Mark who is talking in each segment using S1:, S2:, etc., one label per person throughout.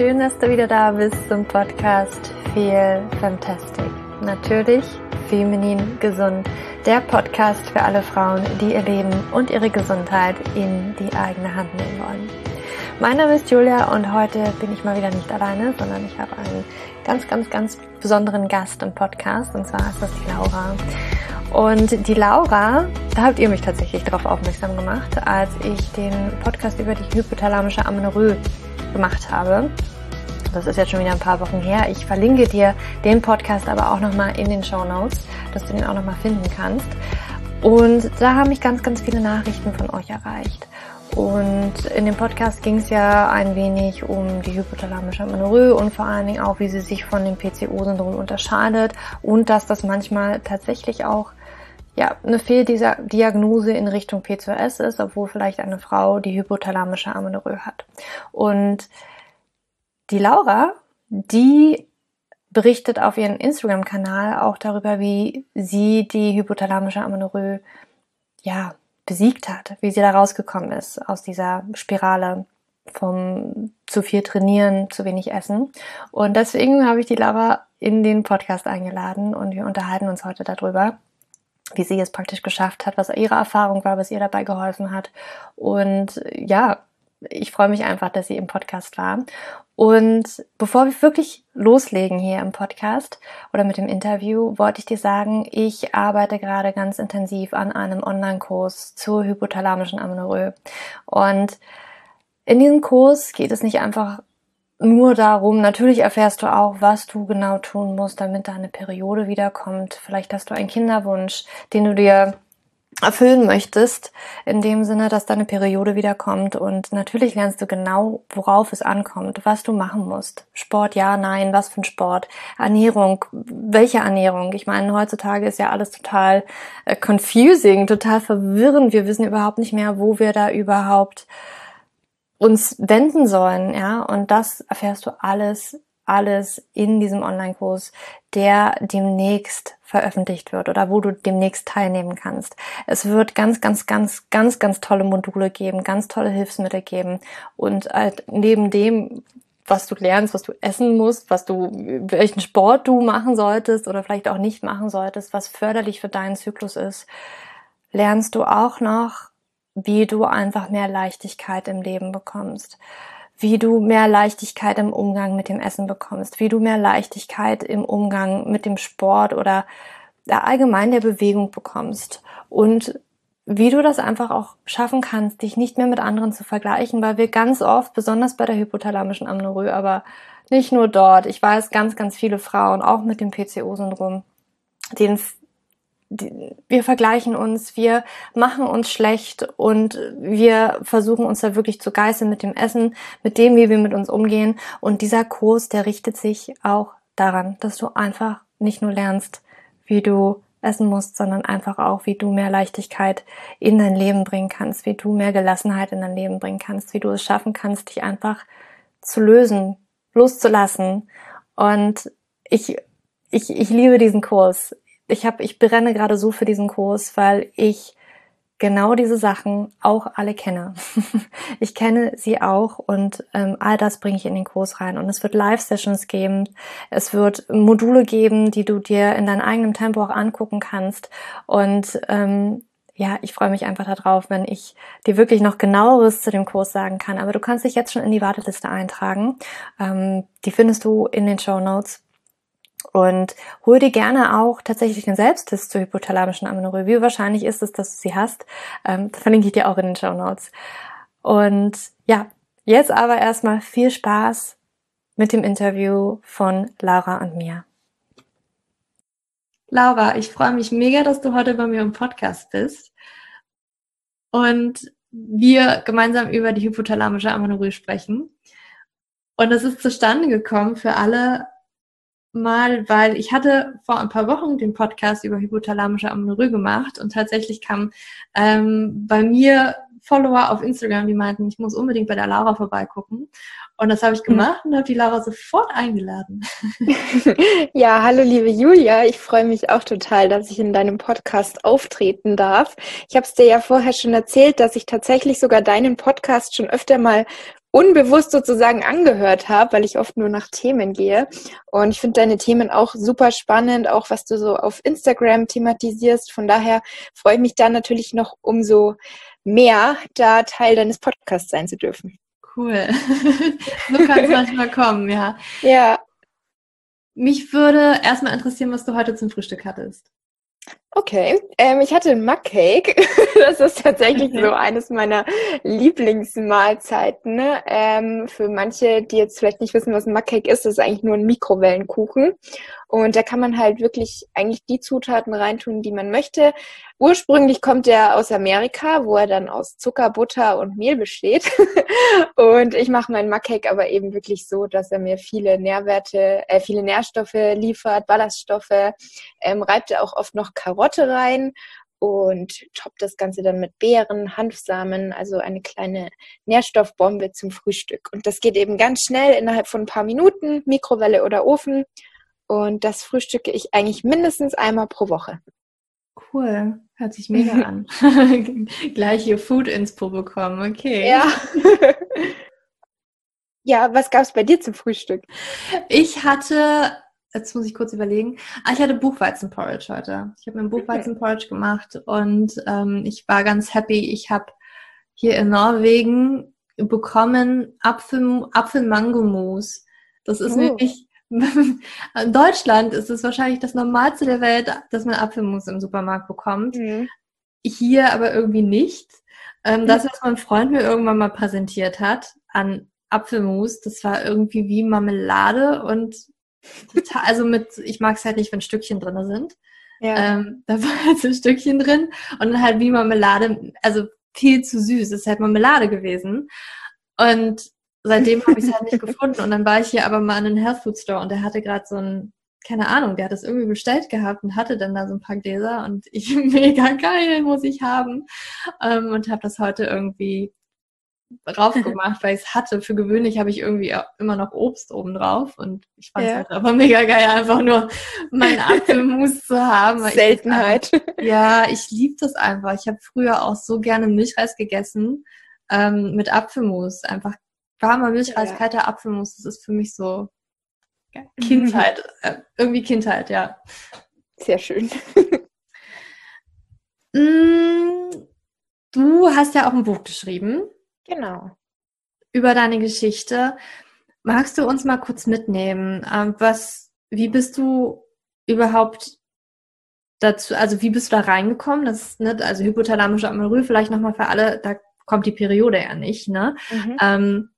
S1: schön, dass du wieder da bist zum Podcast Feel Fantastic. Natürlich feminin gesund. Der Podcast für alle Frauen, die ihr Leben und ihre Gesundheit in die eigene Hand nehmen wollen. Mein Name ist Julia und heute bin ich mal wieder nicht alleine, sondern ich habe einen ganz, ganz, ganz besonderen Gast im Podcast und zwar ist das die Laura. Und die Laura, da habt ihr mich tatsächlich darauf aufmerksam gemacht, als ich den Podcast über die hypothalamische Amenorrhoe gemacht habe. Das ist jetzt schon wieder ein paar Wochen her. Ich verlinke dir den Podcast aber auch nochmal in den Show Notes, dass du den auch nochmal finden kannst. Und da haben mich ganz, ganz viele Nachrichten von euch erreicht. Und in dem Podcast ging es ja ein wenig um die hypothalamische Amenorrhoe und vor allen Dingen auch, wie sie sich von dem PCO-Syndrom unterscheidet und dass das manchmal tatsächlich auch ja, eine Fehldiagnose in Richtung P2S ist, obwohl vielleicht eine Frau die hypothalamische Amenorrhoe hat. Und die Laura, die berichtet auf ihrem Instagram-Kanal auch darüber, wie sie die hypothalamische Amenorrhoe ja, besiegt hat, wie sie da rausgekommen ist aus dieser Spirale vom zu viel trainieren, zu wenig essen. Und deswegen habe ich die Laura in den Podcast eingeladen und wir unterhalten uns heute darüber wie sie es praktisch geschafft hat, was ihre Erfahrung war, was ihr dabei geholfen hat. Und ja, ich freue mich einfach, dass sie im Podcast war. Und bevor wir wirklich loslegen hier im Podcast oder mit dem Interview, wollte ich dir sagen, ich arbeite gerade ganz intensiv an einem Online-Kurs zur hypothalamischen Amenorrhoe. Und in diesem Kurs geht es nicht einfach nur darum, natürlich erfährst du auch, was du genau tun musst, damit deine Periode wiederkommt. Vielleicht hast du einen Kinderwunsch, den du dir erfüllen möchtest, in dem Sinne, dass deine Periode wiederkommt. Und natürlich lernst du genau, worauf es ankommt, was du machen musst. Sport, ja, nein, was für ein Sport. Ernährung, welche Ernährung? Ich meine, heutzutage ist ja alles total äh, confusing, total verwirrend. Wir wissen überhaupt nicht mehr, wo wir da überhaupt uns wenden sollen, ja, und das erfährst du alles, alles in diesem Online-Kurs, der demnächst veröffentlicht wird oder wo du demnächst teilnehmen kannst. Es wird ganz, ganz, ganz, ganz, ganz tolle Module geben, ganz tolle Hilfsmittel geben und halt neben dem, was du lernst, was du essen musst, was du, welchen Sport du machen solltest oder vielleicht auch nicht machen solltest, was förderlich für deinen Zyklus ist, lernst du auch noch wie du einfach mehr Leichtigkeit im Leben bekommst, wie du mehr Leichtigkeit im Umgang mit dem Essen bekommst, wie du mehr Leichtigkeit im Umgang mit dem Sport oder allgemein der Bewegung bekommst und wie du das einfach auch schaffen kannst, dich nicht mehr mit anderen zu vergleichen, weil wir ganz oft, besonders bei der hypothalamischen Amnorrhoe, aber nicht nur dort, ich weiß ganz, ganz viele Frauen, auch mit dem PCO-Syndrom, denen wir vergleichen uns, wir machen uns schlecht und wir versuchen uns da wirklich zu geißeln mit dem Essen, mit dem, wie wir mit uns umgehen. Und dieser Kurs, der richtet sich auch daran, dass du einfach nicht nur lernst, wie du essen musst, sondern einfach auch, wie du mehr Leichtigkeit in dein Leben bringen kannst, wie du mehr Gelassenheit in dein Leben bringen kannst, wie du es schaffen kannst, dich einfach zu lösen, loszulassen. Und ich, ich, ich liebe diesen Kurs ich habe, ich brenne gerade so für diesen Kurs, weil ich genau diese Sachen auch alle kenne. ich kenne sie auch und ähm, all das bringe ich in den Kurs rein. Und es wird Live-Sessions geben, es wird Module geben, die du dir in deinem eigenen Tempo auch angucken kannst. Und ähm, ja, ich freue mich einfach darauf, wenn ich dir wirklich noch genaueres zu dem Kurs sagen kann. Aber du kannst dich jetzt schon in die Warteliste eintragen. Ähm, die findest du in den Show Notes. Und hol dir gerne auch tatsächlich den Selbsttest zur hypothalamischen Amenorrhoe. Wie wahrscheinlich ist es, dass du sie hast? Ähm, verlinke ich dir auch in den Show Notes. Und ja, jetzt aber erstmal viel Spaß mit dem Interview von Laura und mir. Laura, ich freue mich mega, dass du heute bei mir im Podcast bist und wir gemeinsam über die hypothalamische Amenorrhoe sprechen. Und es ist zustande gekommen für alle mal, weil ich hatte vor ein paar Wochen den Podcast über hypothalamische Amenorrhoe gemacht und tatsächlich kam ähm, bei mir
S2: Follower auf Instagram, die meinten, ich muss unbedingt bei der Laura vorbeigucken. Und das habe ich hm. gemacht und habe die Laura sofort eingeladen.
S3: ja, hallo liebe Julia, ich freue mich auch total, dass ich in deinem Podcast auftreten darf. Ich habe es dir ja vorher schon erzählt, dass ich tatsächlich sogar deinen Podcast schon öfter mal unbewusst sozusagen angehört habe, weil ich oft nur nach Themen gehe. Und ich finde deine Themen auch super spannend, auch was du so auf Instagram thematisierst. Von daher freue ich mich da natürlich noch umso mehr, da Teil deines Podcasts sein zu dürfen.
S2: Cool. so kann es manchmal kommen, ja.
S3: Ja.
S2: Mich würde erstmal interessieren, was du heute zum Frühstück hattest.
S3: Okay, ähm, ich hatte einen Mug-Cake. das ist tatsächlich okay. so eines meiner Lieblingsmahlzeiten. Ne? Ähm, für manche, die jetzt vielleicht nicht wissen, was ein Mug-Cake ist, das ist eigentlich nur ein Mikrowellenkuchen. Und da kann man halt wirklich eigentlich die Zutaten reintun, die man möchte. Ursprünglich kommt er aus Amerika, wo er dann aus Zucker, Butter und Mehl besteht. und ich mache meinen Mug-Cake aber eben wirklich so, dass er mir viele Nährwerte, äh, viele Nährstoffe liefert, Ballaststoffe, ähm, reibt er auch oft noch Karotte rein und toppt das Ganze dann mit Beeren, Hanfsamen, also eine kleine Nährstoffbombe zum Frühstück. Und das geht eben ganz schnell innerhalb von ein paar Minuten, Mikrowelle oder Ofen. Und das frühstücke ich eigentlich mindestens einmal pro Woche.
S2: Cool, hört sich mega an. Gleich hier Food Inspo bekommen, okay.
S3: Ja. ja, was gab es bei dir zum Frühstück?
S2: Ich hatte, jetzt muss ich kurz überlegen, ah, ich hatte Buchweizenporridge heute. Ich habe mir ein Buchweizenporridge gemacht und ähm, ich war ganz happy. Ich habe hier in Norwegen bekommen Apfel, Apfel-Mango-Mus. Das ist oh. wirklich in Deutschland ist es wahrscheinlich das Normalste der Welt, dass man Apfelmus im Supermarkt bekommt. Mhm. Hier aber irgendwie nicht. Ähm, das, was mein Freund mir irgendwann mal präsentiert hat an Apfelmus, das war irgendwie wie Marmelade und total, also mit, ich mag es halt nicht, wenn Stückchen drin sind. Ja. Ähm, da war halt so ein Stückchen drin und dann halt wie Marmelade, also viel zu süß. Es ist halt Marmelade gewesen. Und seitdem habe ich es halt nicht gefunden. Und dann war ich hier aber mal in einem Health Food Store und der hatte gerade so ein, keine Ahnung, der hat das irgendwie bestellt gehabt und hatte dann da so ein paar Gläser und ich, mega geil, muss ich haben. Ähm, und habe das heute irgendwie drauf gemacht, weil ich es hatte. Für gewöhnlich habe ich irgendwie immer noch Obst oben drauf und ich fand es ja. halt aber mega geil, einfach nur meinen Apfelmus zu haben.
S3: Seltenheit.
S2: Einfach, ja, ich liebe das einfach. Ich habe früher auch so gerne Milchreis gegessen ähm, mit Apfelmus. Einfach warmer Milchreis, ja. kalter Apfelmus, das ist für mich so Kindheit, äh, irgendwie Kindheit, ja.
S3: Sehr schön.
S2: Mm, du hast ja auch ein Buch geschrieben.
S3: Genau.
S2: Über deine Geschichte. Magst du uns mal kurz mitnehmen? Ähm, was, wie bist du überhaupt dazu, also wie bist du da reingekommen? Das ist, ne, also hypothalamische Amenorrhoe, vielleicht nochmal für alle, da kommt die Periode ja nicht, ne? Mhm. Ähm,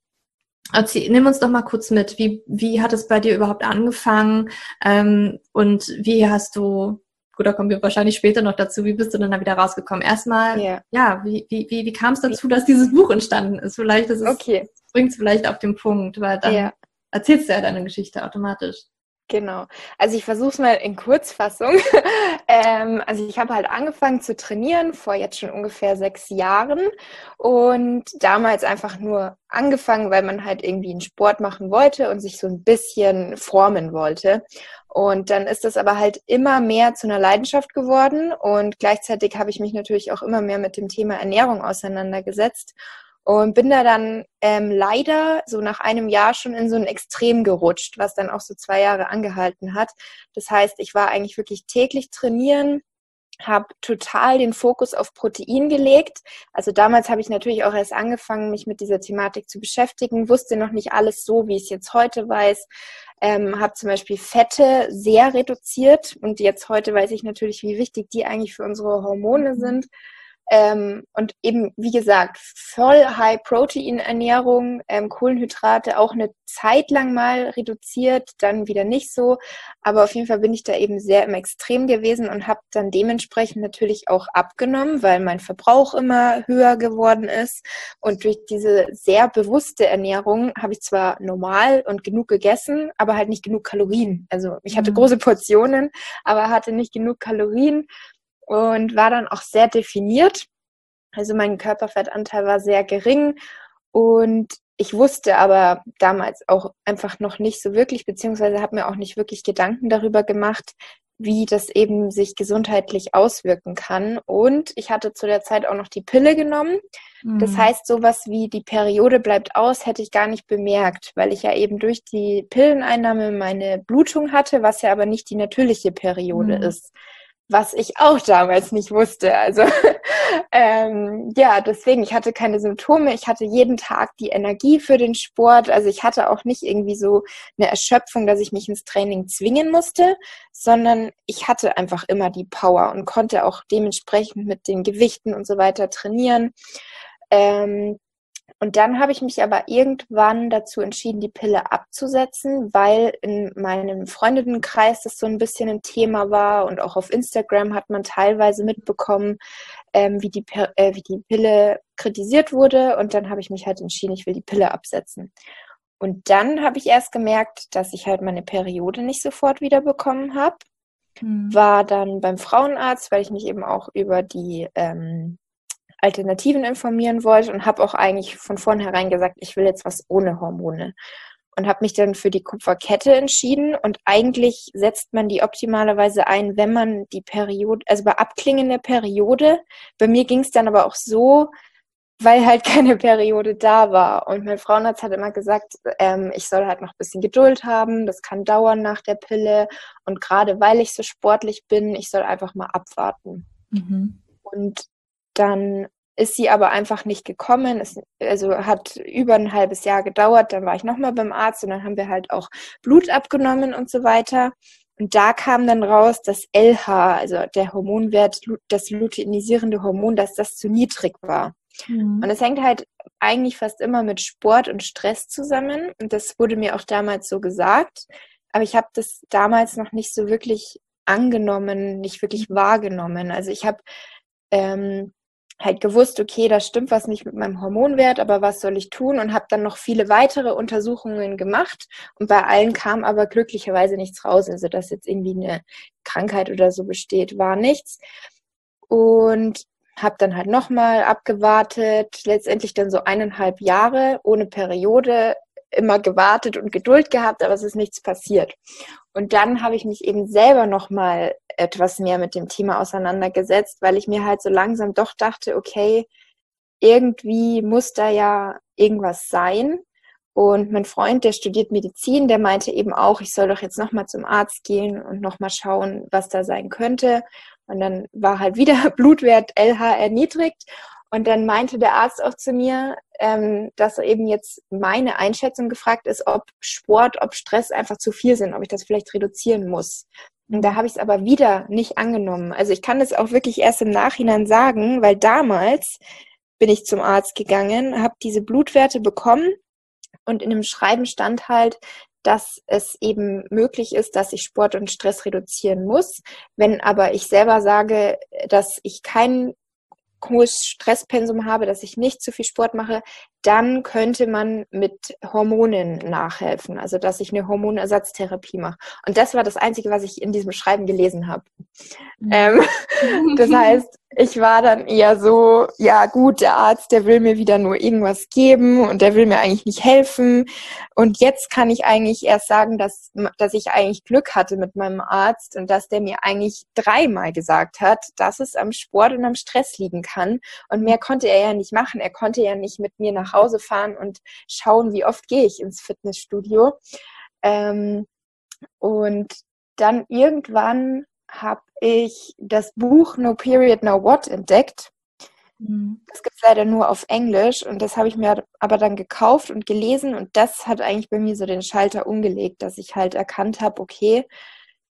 S2: Erzähl, nimm uns doch mal kurz mit. Wie, wie hat es bei dir überhaupt angefangen? Ähm, und wie hast du, gut, da kommen wir wahrscheinlich später noch dazu, wie bist du denn da wieder rausgekommen? Erstmal, yeah. ja, wie, wie, wie, wie kam es dazu, dass dieses Buch entstanden ist? Vielleicht ist es, okay. bringt es vielleicht auf den Punkt, weil dann yeah. erzählst du ja deine Geschichte automatisch.
S3: Genau. Also ich versuche es mal in Kurzfassung. ähm, also ich habe halt angefangen zu trainieren vor jetzt schon ungefähr sechs Jahren und damals einfach nur angefangen, weil man halt irgendwie einen Sport machen wollte und sich so ein bisschen formen wollte. Und dann ist das aber halt immer mehr zu einer Leidenschaft geworden und gleichzeitig habe ich mich natürlich auch immer mehr mit dem Thema Ernährung auseinandergesetzt und bin da dann ähm, leider so nach einem Jahr schon in so ein Extrem gerutscht, was dann auch so zwei Jahre angehalten hat. Das heißt, ich war eigentlich wirklich täglich trainieren, habe total den Fokus auf Protein gelegt. Also damals habe ich natürlich auch erst angefangen, mich mit dieser Thematik zu beschäftigen, wusste noch nicht alles so, wie ich es jetzt heute weiß. Ähm, habe zum Beispiel Fette sehr reduziert und jetzt heute weiß ich natürlich, wie wichtig die eigentlich für unsere Hormone sind. Ähm, und eben, wie gesagt, voll High-Protein-Ernährung, ähm, Kohlenhydrate auch eine Zeit lang mal reduziert, dann wieder nicht so. Aber auf jeden Fall bin ich da eben sehr im Extrem gewesen und habe dann dementsprechend natürlich auch abgenommen, weil mein Verbrauch immer höher geworden ist. Und durch diese sehr bewusste Ernährung habe ich zwar normal und genug gegessen, aber halt nicht genug Kalorien. Also ich hatte mhm. große Portionen, aber hatte nicht genug Kalorien und war dann auch sehr definiert. Also mein Körperfettanteil war sehr gering und ich wusste aber damals auch einfach noch nicht so wirklich, beziehungsweise habe mir auch nicht wirklich Gedanken darüber gemacht, wie das eben sich gesundheitlich auswirken kann. Und ich hatte zu der Zeit auch noch die Pille genommen. Mhm. Das heißt, sowas wie die Periode bleibt aus, hätte ich gar nicht bemerkt, weil ich ja eben durch die Pilleneinnahme meine Blutung hatte, was ja aber nicht die natürliche Periode mhm. ist was ich auch damals nicht wusste. Also ähm, ja, deswegen, ich hatte keine Symptome, ich hatte jeden Tag die Energie für den Sport. Also ich hatte auch nicht irgendwie so eine Erschöpfung, dass ich mich ins Training zwingen musste, sondern ich hatte einfach immer die Power und konnte auch dementsprechend mit den Gewichten und so weiter trainieren. Ähm, und dann habe ich mich aber irgendwann dazu entschieden, die Pille abzusetzen, weil in meinem Freundinnenkreis das so ein bisschen ein Thema war und auch auf Instagram hat man teilweise mitbekommen, ähm, wie, die, äh, wie die Pille kritisiert wurde. Und dann habe ich mich halt entschieden, ich will die Pille absetzen. Und dann habe ich erst gemerkt, dass ich halt meine Periode nicht sofort wieder bekommen habe. Mhm. War dann beim Frauenarzt, weil ich mich eben auch über die ähm, Alternativen informieren wollte und habe auch eigentlich von vornherein gesagt, ich will jetzt was ohne Hormone. Und habe mich dann für die Kupferkette entschieden. Und eigentlich setzt man die optimalerweise ein, wenn man die Periode, also bei Abklingen der Periode. Bei mir ging es dann aber auch so, weil halt keine Periode da war. Und mein Frauenarzt hat immer gesagt, ähm, ich soll halt noch ein bisschen Geduld haben, das kann dauern nach der Pille. Und gerade weil ich so sportlich bin, ich soll einfach mal abwarten. Mhm. Und dann ist sie aber einfach nicht gekommen. Es, also hat über ein halbes Jahr gedauert. Dann war ich nochmal beim Arzt und dann haben wir halt auch Blut abgenommen und so weiter. Und da kam dann raus, dass LH, also der Hormonwert, das luteinisierende Hormon, dass das zu niedrig war. Mhm. Und es hängt halt eigentlich fast immer mit Sport und Stress zusammen. Und das wurde mir auch damals so gesagt. Aber ich habe das damals noch nicht so wirklich angenommen, nicht wirklich wahrgenommen. Also ich habe ähm, halt gewusst, okay, da stimmt was nicht mit meinem Hormonwert, aber was soll ich tun? Und habe dann noch viele weitere Untersuchungen gemacht und bei allen kam aber glücklicherweise nichts raus. Also dass jetzt irgendwie eine Krankheit oder so besteht, war nichts. Und habe dann halt nochmal abgewartet, letztendlich dann so eineinhalb Jahre ohne Periode, immer gewartet und Geduld gehabt, aber es ist nichts passiert. Und dann habe ich mich eben selber nochmal etwas mehr mit dem Thema auseinandergesetzt, weil ich mir halt so langsam doch dachte, okay, irgendwie muss da ja irgendwas sein. Und mein Freund, der studiert Medizin, der meinte eben auch, ich soll doch jetzt nochmal zum Arzt gehen und nochmal schauen, was da sein könnte. Und dann war halt wieder Blutwert LH erniedrigt. Und dann meinte der Arzt auch zu mir, ähm, dass eben jetzt meine Einschätzung gefragt ist, ob Sport, ob Stress einfach zu viel sind, ob ich das vielleicht reduzieren muss. Und da habe ich es aber wieder nicht angenommen. Also ich kann das auch wirklich erst im Nachhinein sagen, weil damals bin ich zum Arzt gegangen, habe diese Blutwerte bekommen und in dem Schreiben stand halt, dass es eben möglich ist, dass ich Sport und Stress reduzieren muss. Wenn aber ich selber sage, dass ich keinen hohes Stresspensum habe, dass ich nicht zu viel Sport mache, dann könnte man mit Hormonen nachhelfen, also dass ich eine Hormonersatztherapie mache. Und das war das Einzige, was ich in diesem Schreiben gelesen habe. Mhm. Ähm, das heißt, ich war dann eher so, ja gut, der Arzt, der will mir wieder nur irgendwas geben und der will mir eigentlich nicht helfen. Und jetzt kann ich eigentlich erst sagen, dass, dass ich eigentlich Glück hatte mit meinem Arzt und dass der mir eigentlich dreimal gesagt hat, dass es am Sport und am Stress liegen kann. Und mehr konnte er ja nicht machen. Er konnte ja nicht mit mir nach Hause fahren und schauen, wie oft gehe ich ins Fitnessstudio. Ähm, und dann irgendwann habe ich das Buch No Period, No What entdeckt. Mhm. Das gibt es leider nur auf Englisch und das habe ich mir aber dann gekauft und gelesen und das hat eigentlich bei mir so den Schalter umgelegt, dass ich halt erkannt habe, okay,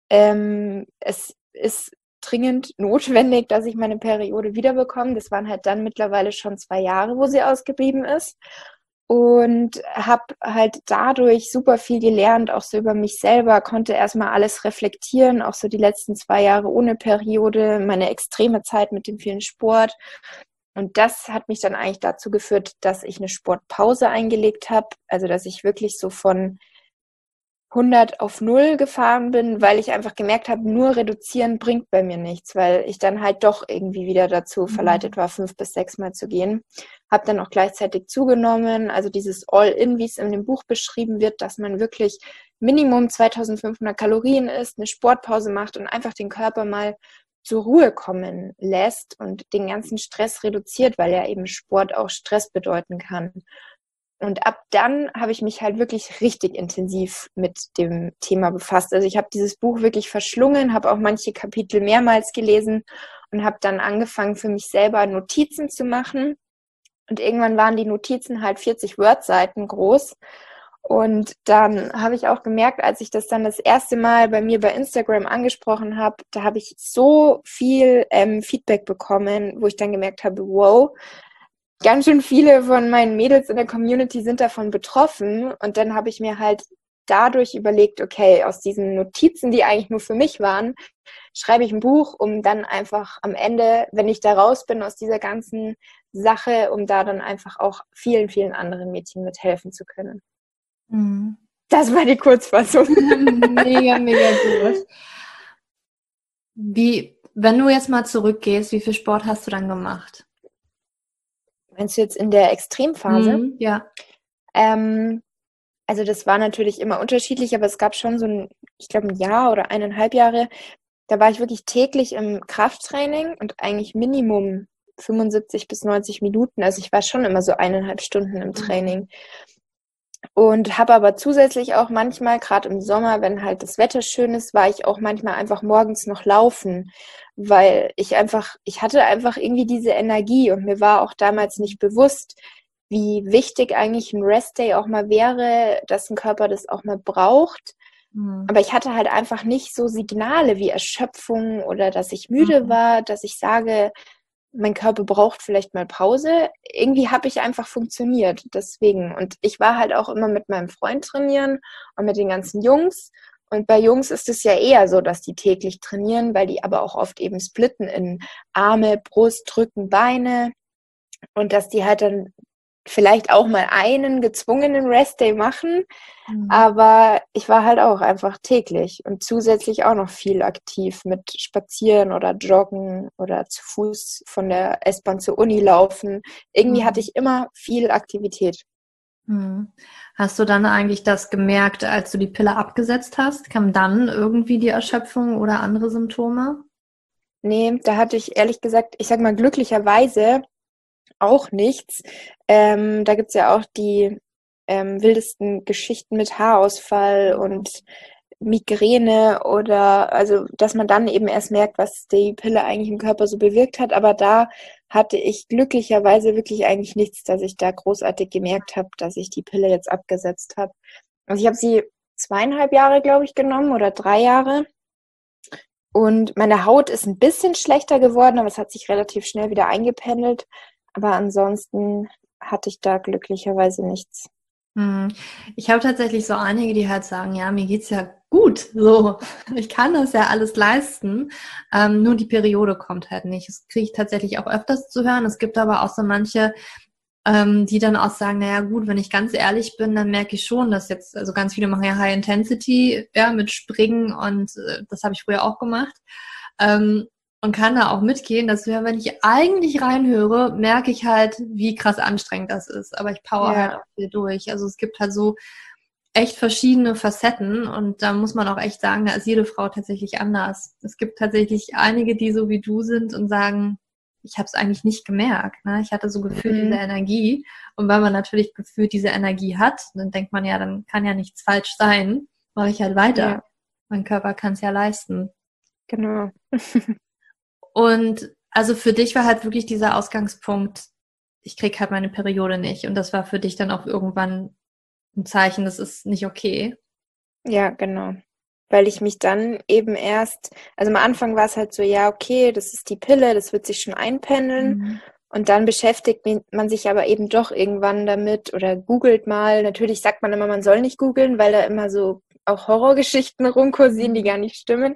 S3: ähm, es ist dringend notwendig, dass ich meine Periode wiederbekomme. Das waren halt dann mittlerweile schon zwei Jahre, wo sie ausgeblieben ist und habe halt dadurch super viel gelernt, auch so über mich selber, konnte erstmal alles reflektieren, auch so die letzten zwei Jahre ohne Periode, meine extreme Zeit mit dem vielen Sport. Und das hat mich dann eigentlich dazu geführt, dass ich eine Sportpause eingelegt habe, also dass ich wirklich so von 100 auf 0 gefahren bin, weil ich einfach gemerkt habe, nur reduzieren bringt bei mir nichts, weil ich dann halt doch irgendwie wieder dazu mhm. verleitet war, fünf bis sechs Mal zu gehen. Habe dann auch gleichzeitig zugenommen, also dieses All-In, wie es in dem Buch beschrieben wird, dass man wirklich Minimum 2500 Kalorien isst, eine Sportpause macht und einfach den Körper mal zur Ruhe kommen lässt und den ganzen Stress reduziert, weil ja eben Sport auch Stress bedeuten kann. Und ab dann habe ich mich halt wirklich richtig intensiv mit dem Thema befasst. Also ich habe dieses Buch wirklich verschlungen, habe auch manche Kapitel mehrmals gelesen und habe dann angefangen, für mich selber Notizen zu machen. Und irgendwann waren die Notizen halt 40 Word-Seiten groß. Und dann habe ich auch gemerkt, als ich das dann das erste Mal bei mir bei Instagram angesprochen habe, da habe ich so viel ähm, Feedback bekommen, wo ich dann gemerkt habe, wow, ganz schön viele von meinen Mädels in der Community sind davon betroffen. Und dann habe ich mir halt dadurch überlegt, okay, aus diesen Notizen, die eigentlich nur für mich waren, schreibe ich ein Buch, um dann einfach am Ende, wenn ich da raus bin aus dieser ganzen Sache, um da dann einfach auch vielen, vielen anderen Mädchen mithelfen zu können. Mhm. Das war die Kurzfassung.
S2: mega, mega gut. Wie, wenn du jetzt mal zurückgehst, wie viel Sport hast du dann gemacht?
S3: Meinst du jetzt in der Extremphase?
S2: Mhm, ja.
S3: Ähm, also das war natürlich immer unterschiedlich, aber es gab schon so ein, ich glaube, ein Jahr oder eineinhalb Jahre, da war ich wirklich täglich im Krafttraining und eigentlich Minimum 75 bis 90 Minuten. Also ich war schon immer so eineinhalb Stunden im mhm. Und habe aber zusätzlich auch manchmal, gerade im Sommer, wenn halt das Wetter schön ist, war ich auch manchmal einfach morgens noch laufen weil ich einfach, ich hatte einfach irgendwie diese Energie und mir war auch damals nicht bewusst, wie wichtig eigentlich ein Restday auch mal wäre, dass ein Körper das auch mal braucht. Mhm. Aber ich hatte halt einfach nicht so Signale wie Erschöpfung oder dass ich müde mhm. war, dass ich sage, mein Körper braucht vielleicht mal Pause. Irgendwie habe ich einfach funktioniert. Deswegen. Und ich war halt auch immer mit meinem Freund trainieren und mit den ganzen Jungs. Und bei Jungs ist es ja eher so, dass die täglich trainieren, weil die aber auch oft eben splitten in Arme, Brust, Rücken, Beine. Und dass die halt dann vielleicht auch mal einen gezwungenen Restday machen. Mhm. Aber ich war halt auch einfach täglich und zusätzlich auch noch viel aktiv mit Spazieren oder Joggen oder zu Fuß von der S-Bahn zur Uni laufen. Irgendwie mhm. hatte ich immer viel Aktivität.
S2: Hm. Hast du dann eigentlich das gemerkt, als du die Pille abgesetzt hast? Kam dann irgendwie die Erschöpfung oder andere Symptome?
S3: Nee, da hatte ich ehrlich gesagt, ich sag mal glücklicherweise auch nichts. Ähm, da gibt's ja auch die ähm, wildesten Geschichten mit Haarausfall und Migräne oder also, dass man dann eben erst merkt, was die Pille eigentlich im Körper so bewirkt hat. Aber da hatte ich glücklicherweise wirklich eigentlich nichts, dass ich da großartig gemerkt habe, dass ich die Pille jetzt abgesetzt habe. Also ich habe sie zweieinhalb Jahre, glaube ich, genommen oder drei Jahre. Und meine Haut ist ein bisschen schlechter geworden, aber es hat sich relativ schnell wieder eingependelt. Aber ansonsten hatte ich da glücklicherweise nichts.
S2: Hm. Ich habe tatsächlich so einige, die halt sagen, ja, mir geht's ja gut, so, ich kann das ja alles leisten, ähm, nur die Periode kommt halt nicht. Das kriege ich tatsächlich auch öfters zu hören. Es gibt aber auch so manche, ähm, die dann auch sagen, naja gut, wenn ich ganz ehrlich bin, dann merke ich schon, dass jetzt, also ganz viele machen ja High Intensity, ja, mit Springen und äh, das habe ich früher auch gemacht. Ähm, und kann da auch mitgehen, dass ja, wenn ich eigentlich reinhöre, merke ich halt, wie krass anstrengend das ist. Aber ich power ja. halt auch viel durch. Also es gibt halt so echt verschiedene Facetten und da muss man auch echt sagen, da ist jede Frau tatsächlich anders. Es gibt tatsächlich einige, die so wie du sind und sagen, ich habe es eigentlich nicht gemerkt. Ne? Ich hatte so gefühlt mhm. diese Energie und weil man natürlich gefühlt diese Energie hat, dann denkt man ja, dann kann ja nichts falsch sein, mache ich halt weiter. Ja. Mein Körper kann es ja leisten.
S3: Genau.
S2: Und also für dich war halt wirklich dieser Ausgangspunkt, ich krieg halt meine Periode nicht. Und das war für dich dann auch irgendwann ein Zeichen, das ist nicht okay.
S3: Ja, genau. Weil ich mich dann eben erst, also am Anfang war es halt so, ja, okay, das ist die Pille, das wird sich schon einpendeln. Mhm. Und dann beschäftigt man sich aber eben doch irgendwann damit oder googelt mal. Natürlich sagt man immer, man soll nicht googeln, weil da immer so auch Horrorgeschichten rumkursieren, die mhm. gar nicht stimmen.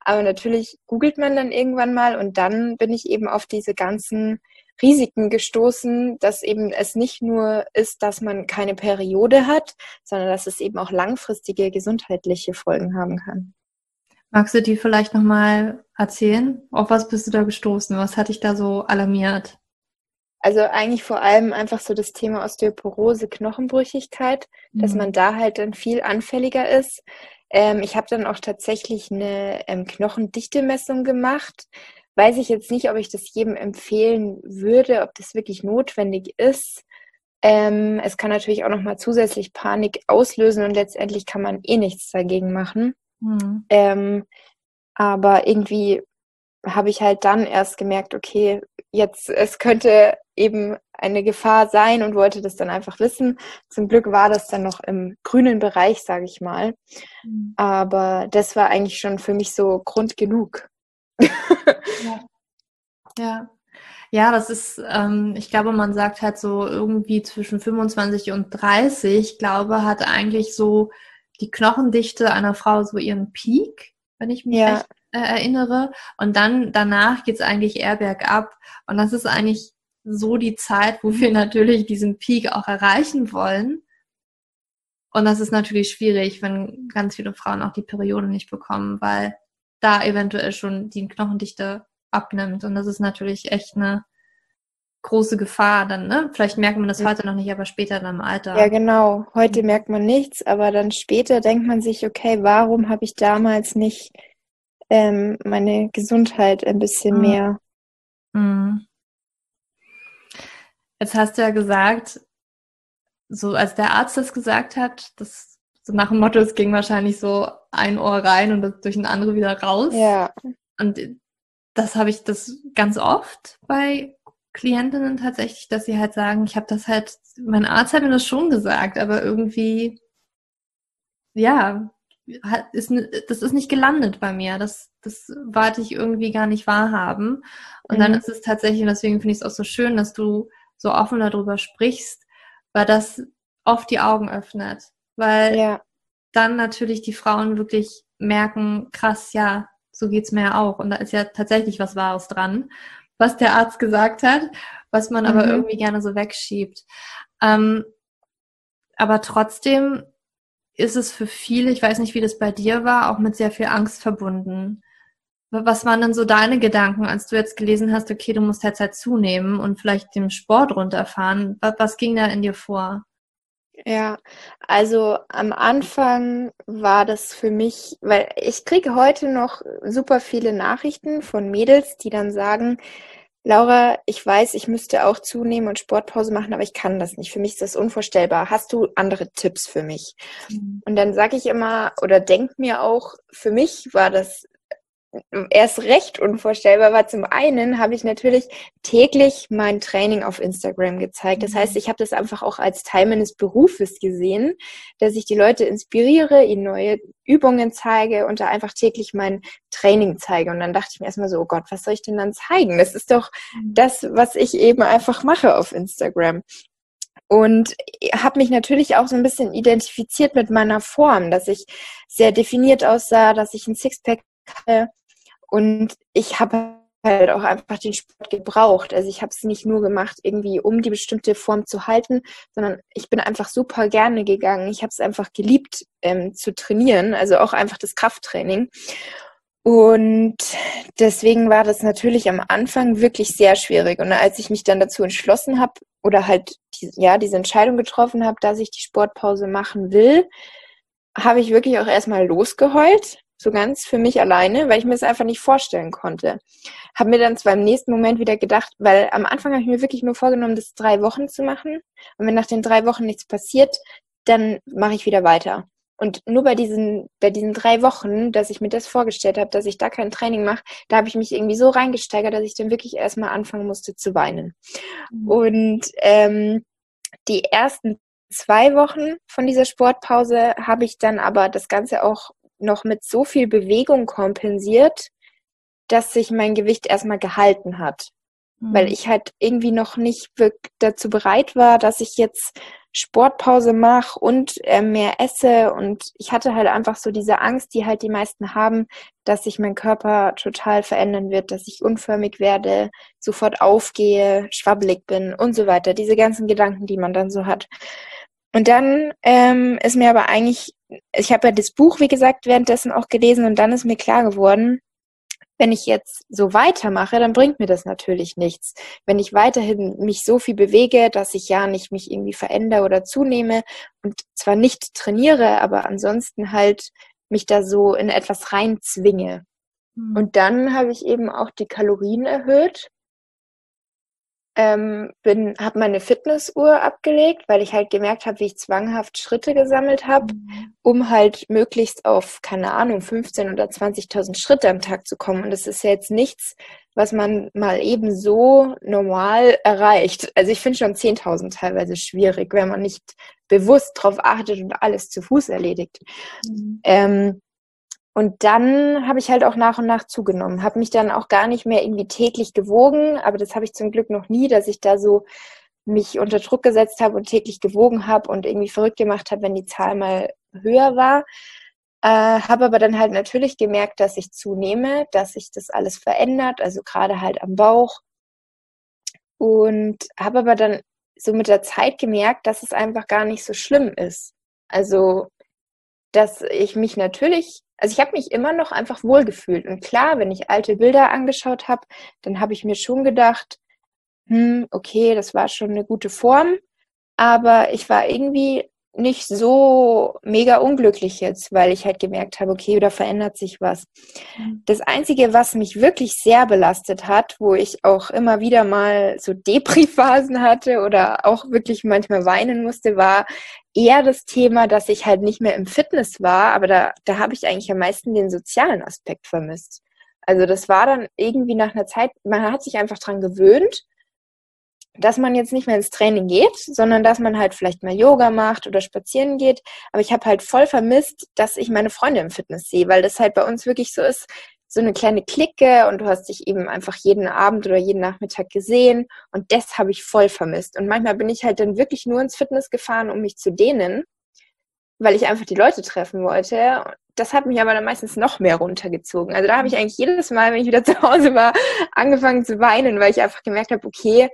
S3: Aber natürlich googelt man dann irgendwann mal und dann bin ich eben auf diese ganzen Risiken gestoßen, dass eben es nicht nur ist, dass man keine Periode hat, sondern dass es eben auch langfristige gesundheitliche Folgen haben kann.
S2: Magst du die vielleicht nochmal erzählen? Auf was bist du da gestoßen? Was hat dich da so alarmiert?
S3: Also eigentlich vor allem einfach so das Thema Osteoporose, Knochenbrüchigkeit, mhm. dass man da halt dann viel anfälliger ist. Ähm, ich habe dann auch tatsächlich eine ähm, Knochendichtemessung gemacht. Weiß ich jetzt nicht, ob ich das jedem empfehlen würde, ob das wirklich notwendig ist. Ähm, es kann natürlich auch nochmal zusätzlich Panik auslösen und letztendlich kann man eh nichts dagegen machen. Mhm. Ähm, aber irgendwie habe ich halt dann erst gemerkt, okay, jetzt, es könnte eben eine Gefahr sein und wollte das dann einfach wissen. Zum Glück war das dann noch im grünen Bereich, sage ich mal. Mhm. Aber das war eigentlich schon für mich so Grund genug.
S2: ja. ja. Ja, das ist, ähm, ich glaube, man sagt halt so irgendwie zwischen 25 und 30, ich glaube, hat eigentlich so die Knochendichte einer Frau so ihren Peak, wenn ich mich ja. recht äh, erinnere. Und dann danach geht es eigentlich eher bergab. Und das ist eigentlich so die Zeit, wo wir natürlich diesen Peak auch erreichen wollen. Und das ist natürlich schwierig, wenn ganz viele Frauen auch die Periode nicht bekommen, weil da eventuell schon die Knochendichte abnimmt. Und das ist natürlich echt eine große Gefahr dann, ne? Vielleicht merkt man das heute noch nicht, aber später dann im Alter.
S3: Ja, genau. Heute merkt man nichts, aber dann später denkt man sich, okay, warum habe ich damals nicht ähm, meine Gesundheit ein bisschen mhm. mehr? Mhm.
S2: Jetzt hast du ja gesagt, so als der Arzt das gesagt hat, das so nach dem Motto, es ging wahrscheinlich so ein Ohr rein und durch ein andere wieder raus.
S3: Ja.
S2: Und das habe ich das ganz oft bei Klientinnen tatsächlich, dass sie halt sagen, ich habe das halt, mein Arzt hat mir das schon gesagt, aber irgendwie, ja, ist, das ist nicht gelandet bei mir. Das, das warte ich irgendwie gar nicht wahrhaben. Und mhm. dann ist es tatsächlich, und deswegen finde ich es auch so schön, dass du so offen darüber sprichst, weil das oft die Augen öffnet. Weil ja. dann natürlich die Frauen wirklich merken, krass, ja, so geht's mir ja auch. Und da ist ja tatsächlich was Wahres dran was der Arzt gesagt hat, was man mhm. aber irgendwie gerne so wegschiebt. Ähm, aber trotzdem ist es für viele, ich weiß nicht, wie das bei dir war, auch mit sehr viel Angst verbunden. Was waren denn so deine Gedanken, als du jetzt gelesen hast, okay, du musst jetzt halt zunehmen und vielleicht den Sport runterfahren? Was, was ging da in dir vor?
S3: Ja, also am Anfang war das für mich, weil ich kriege heute noch super viele Nachrichten von Mädels, die dann sagen, Laura, ich weiß, ich müsste auch zunehmen und Sportpause machen, aber ich kann das nicht. Für mich ist das unvorstellbar. Hast du andere Tipps für mich? Mhm. Und dann sage ich immer oder denk mir auch, für mich war das erst recht unvorstellbar war. Zum einen habe ich natürlich täglich mein Training auf Instagram gezeigt. Das heißt, mhm. ich habe das einfach auch als Teil meines Berufes gesehen, dass ich die Leute inspiriere, ihnen neue Übungen zeige und da einfach täglich mein Training zeige. Und dann dachte ich mir erstmal so, oh Gott, was soll ich denn dann zeigen? Das ist doch mhm. das, was ich eben einfach mache auf Instagram. Und habe mich natürlich auch so ein bisschen identifiziert mit meiner Form, dass ich sehr definiert aussah, dass ich ein Sixpack und ich habe halt auch einfach den Sport gebraucht. Also ich habe es nicht nur gemacht, irgendwie um die bestimmte Form zu halten, sondern ich bin einfach super gerne gegangen. Ich habe es einfach geliebt ähm, zu trainieren, also auch einfach das Krafttraining. Und deswegen war das natürlich am Anfang wirklich sehr schwierig. Und als ich mich dann dazu entschlossen habe oder halt die, ja diese Entscheidung getroffen habe, dass ich die Sportpause machen will, habe ich wirklich auch erstmal losgeheult, so ganz für mich alleine, weil ich mir das einfach nicht vorstellen konnte. Habe mir dann zwar im nächsten Moment wieder gedacht, weil am Anfang habe ich mir wirklich nur vorgenommen, das drei Wochen zu machen. Und wenn nach den drei Wochen nichts passiert, dann mache ich wieder weiter. Und nur bei diesen, bei diesen drei Wochen, dass ich mir das vorgestellt habe, dass ich da kein Training mache, da habe ich mich irgendwie so reingesteigert, dass ich dann wirklich erstmal anfangen musste zu weinen. Mhm. Und ähm, die ersten zwei Wochen von dieser Sportpause habe ich dann aber das Ganze auch noch mit so viel Bewegung kompensiert, dass sich mein Gewicht erstmal gehalten hat. mhm. weil ich halt irgendwie noch nicht wirklich dazu bereit war, dass ich jetzt Sportpause mache und äh, mehr esse. Und ich hatte halt einfach so diese Angst, die halt die meisten haben, dass sich mein Körper total verändern wird, dass ich unförmig werde, sofort aufgehe, schwabbelig bin und so weiter. Diese ganzen Gedanken, die man dann so hat. Und dann ähm, ist mir aber eigentlich, ich habe ja das Buch, wie gesagt, währenddessen auch gelesen und dann ist mir klar geworden, wenn ich jetzt so weitermache, dann bringt mir das natürlich nichts. Wenn ich weiterhin mich so viel bewege, dass ich ja nicht mich irgendwie verändere oder zunehme und zwar nicht trainiere, aber ansonsten halt mich da so in etwas reinzwinge. Mhm. Und dann habe ich eben auch die Kalorien erhöht ähm, bin, habe meine Fitnessuhr abgelegt, weil ich halt gemerkt habe, wie ich zwanghaft Schritte gesammelt habe, mhm. um halt möglichst auf, keine Ahnung, 15 oder 20.000 Schritte am Tag zu kommen. Und das ist ja jetzt nichts, was man mal eben so normal erreicht. Also ich finde schon 10.000 teilweise schwierig, wenn man nicht bewusst darauf achtet und alles zu Fuß erledigt. Mhm. Ähm, und dann habe ich halt auch nach und nach zugenommen, habe mich dann auch gar nicht mehr irgendwie täglich gewogen, aber das habe ich zum Glück noch nie, dass ich da so mich unter Druck gesetzt habe und täglich gewogen habe und irgendwie verrückt gemacht habe, wenn die Zahl mal höher war. Äh, habe aber dann halt natürlich gemerkt, dass ich zunehme, dass sich das alles verändert, also gerade halt am Bauch. Und habe aber dann so mit der Zeit gemerkt, dass es einfach gar nicht so schlimm ist. Also, dass ich mich natürlich also ich habe mich immer noch einfach wohlgefühlt. Und klar, wenn ich alte Bilder angeschaut habe, dann habe ich mir schon gedacht, hm, okay, das war schon eine gute Form. Aber ich war irgendwie nicht so mega unglücklich jetzt, weil ich halt gemerkt habe, okay, da verändert sich was. Mhm. Das Einzige, was mich wirklich sehr belastet hat, wo ich auch immer wieder mal so Depri-Phasen hatte oder auch wirklich manchmal weinen musste, war eher das Thema, dass ich halt nicht mehr im Fitness war, aber da, da habe ich eigentlich am meisten den sozialen Aspekt vermisst. Also das war dann irgendwie nach einer Zeit, man hat sich einfach dran gewöhnt dass man jetzt nicht mehr ins Training geht, sondern dass man halt vielleicht mal Yoga macht oder spazieren geht. Aber ich habe halt voll vermisst, dass ich meine Freunde im Fitness sehe, weil das halt bei uns wirklich so ist, so eine kleine Clique und du hast dich eben einfach jeden Abend oder jeden Nachmittag gesehen und das habe ich voll vermisst. Und manchmal bin ich halt dann wirklich nur ins Fitness gefahren, um mich zu dehnen, weil ich einfach die Leute treffen wollte. Das hat mich aber dann meistens noch mehr runtergezogen. Also da habe ich eigentlich jedes Mal, wenn ich wieder zu Hause war, angefangen zu weinen, weil ich einfach gemerkt habe, okay,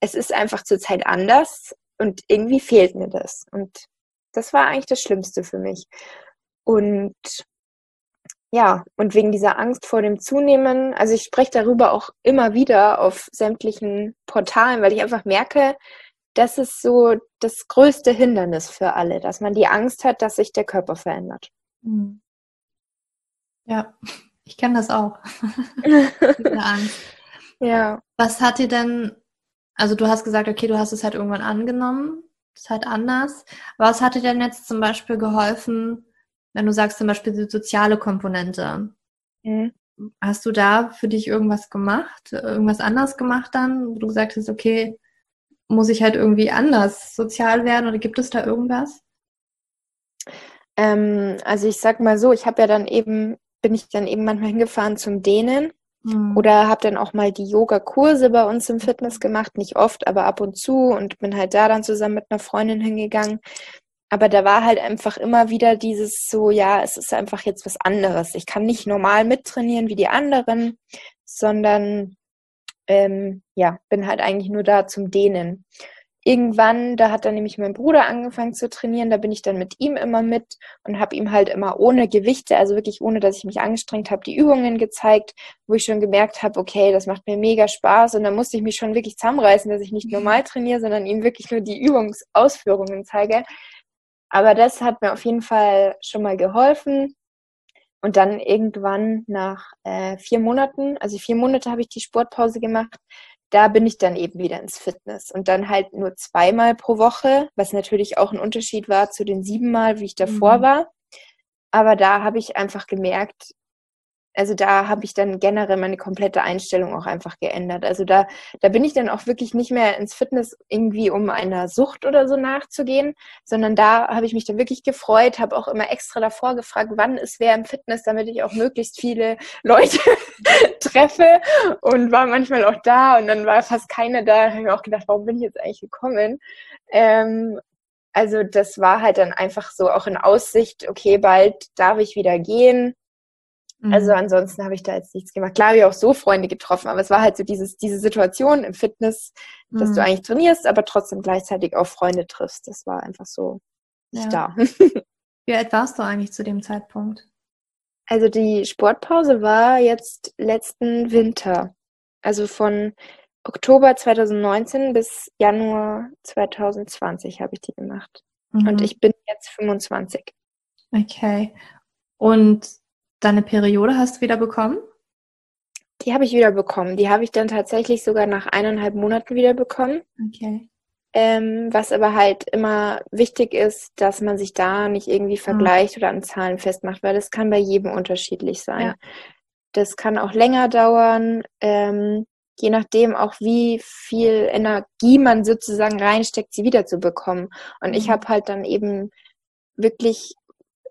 S3: es ist einfach zurzeit anders und irgendwie fehlt mir das. Und das war eigentlich das Schlimmste für mich. Und ja, und wegen dieser Angst vor dem Zunehmen, also ich spreche darüber auch immer wieder auf sämtlichen Portalen, weil ich einfach merke, das ist so das größte Hindernis für alle, dass man die Angst hat, dass sich der Körper verändert. Hm.
S2: Ja, ich kenne das auch. Diese Angst. Ja. Was hat dir denn also du hast gesagt, okay, du hast es halt irgendwann angenommen, ist halt anders. Was hat dir denn jetzt zum Beispiel geholfen, wenn du sagst zum Beispiel die soziale Komponente? Mhm. Hast du da für dich irgendwas gemacht, irgendwas anders gemacht dann, wo du gesagt hast, okay, muss ich halt irgendwie anders sozial werden oder gibt es da irgendwas?
S3: Ähm, also ich sag mal so, ich habe ja dann eben, bin ich dann eben manchmal hingefahren zum Dehnen Mhm. Oder habe dann auch mal die Yoga-Kurse bei uns im Fitness gemacht, nicht oft, aber ab und zu und bin halt da dann zusammen mit einer Freundin hingegangen. Aber da war halt einfach immer wieder dieses so, ja, es ist einfach jetzt was anderes. Ich kann nicht normal mittrainieren wie die anderen, sondern ähm, ja, bin halt eigentlich nur da zum Dehnen irgendwann, da hat dann nämlich mein Bruder angefangen zu trainieren, da bin ich dann mit ihm immer mit und habe ihm halt immer ohne Gewichte, also wirklich ohne, dass ich mich angestrengt habe, die Übungen gezeigt, wo ich schon gemerkt habe, okay, das macht mir mega Spaß und dann musste ich mich schon wirklich zusammenreißen, dass ich nicht normal trainiere, sondern ihm wirklich nur die Übungsausführungen zeige. Aber das hat mir auf jeden Fall schon mal geholfen. Und dann irgendwann nach äh, vier Monaten, also vier Monate habe ich die Sportpause gemacht, da bin ich dann eben wieder ins Fitness und dann halt nur zweimal pro Woche, was natürlich auch ein Unterschied war zu den siebenmal, wie ich davor mhm. war. Aber da habe ich einfach gemerkt, also da habe ich dann generell meine komplette Einstellung auch einfach geändert. Also da, da bin ich dann auch wirklich nicht mehr ins Fitness irgendwie, um einer Sucht oder so nachzugehen, sondern da habe ich mich dann wirklich gefreut, habe auch immer extra davor gefragt, wann ist wer im Fitness, damit ich auch möglichst viele Leute treffe und war manchmal auch da und dann war fast keiner da. Da habe ich mir auch gedacht, warum bin ich jetzt eigentlich gekommen? Ähm, also das war halt dann einfach so auch in Aussicht, okay, bald darf ich wieder gehen also mhm. ansonsten habe ich da jetzt nichts gemacht. Klar habe ich auch so Freunde getroffen, aber es war halt so dieses, diese Situation im Fitness, dass mhm. du eigentlich trainierst, aber trotzdem gleichzeitig auch Freunde triffst. Das war einfach so nicht ja. da.
S2: Wie alt warst du eigentlich zu dem Zeitpunkt?
S3: Also die Sportpause war jetzt letzten Winter. Also von Oktober 2019 bis Januar 2020 habe ich die gemacht. Mhm. Und ich bin jetzt 25.
S2: Okay. Und Deine Periode hast du wieder bekommen?
S3: Die habe ich wieder bekommen. Die habe ich dann tatsächlich sogar nach eineinhalb Monaten wieder bekommen.
S2: Okay.
S3: Ähm, was aber halt immer wichtig ist, dass man sich da nicht irgendwie hm. vergleicht mhm. oder an Zahlen festmacht, weil das kann bei jedem unterschiedlich sein. Ja. Das kann auch länger dauern, ähm, je nachdem auch, wie viel Energie man sozusagen reinsteckt, sie wiederzubekommen. Und mhm. ich habe halt dann eben wirklich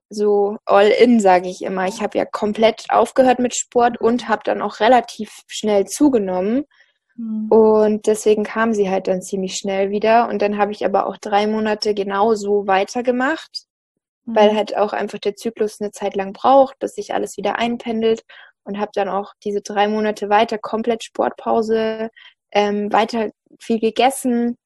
S3: so all in, sage ich immer. Ich habe ja komplett aufgehört mit Sport und habe dann auch relativ schnell zugenommen. Mhm. Und deswegen kam sie halt dann ziemlich schnell wieder. Und dann habe ich aber auch drei Monate genauso weitergemacht, mhm. weil halt auch einfach der Zyklus eine Zeit lang braucht, bis sich alles wieder einpendelt. Und habe dann auch diese drei Monate weiter komplett Sportpause, ähm, weiter viel gegessen,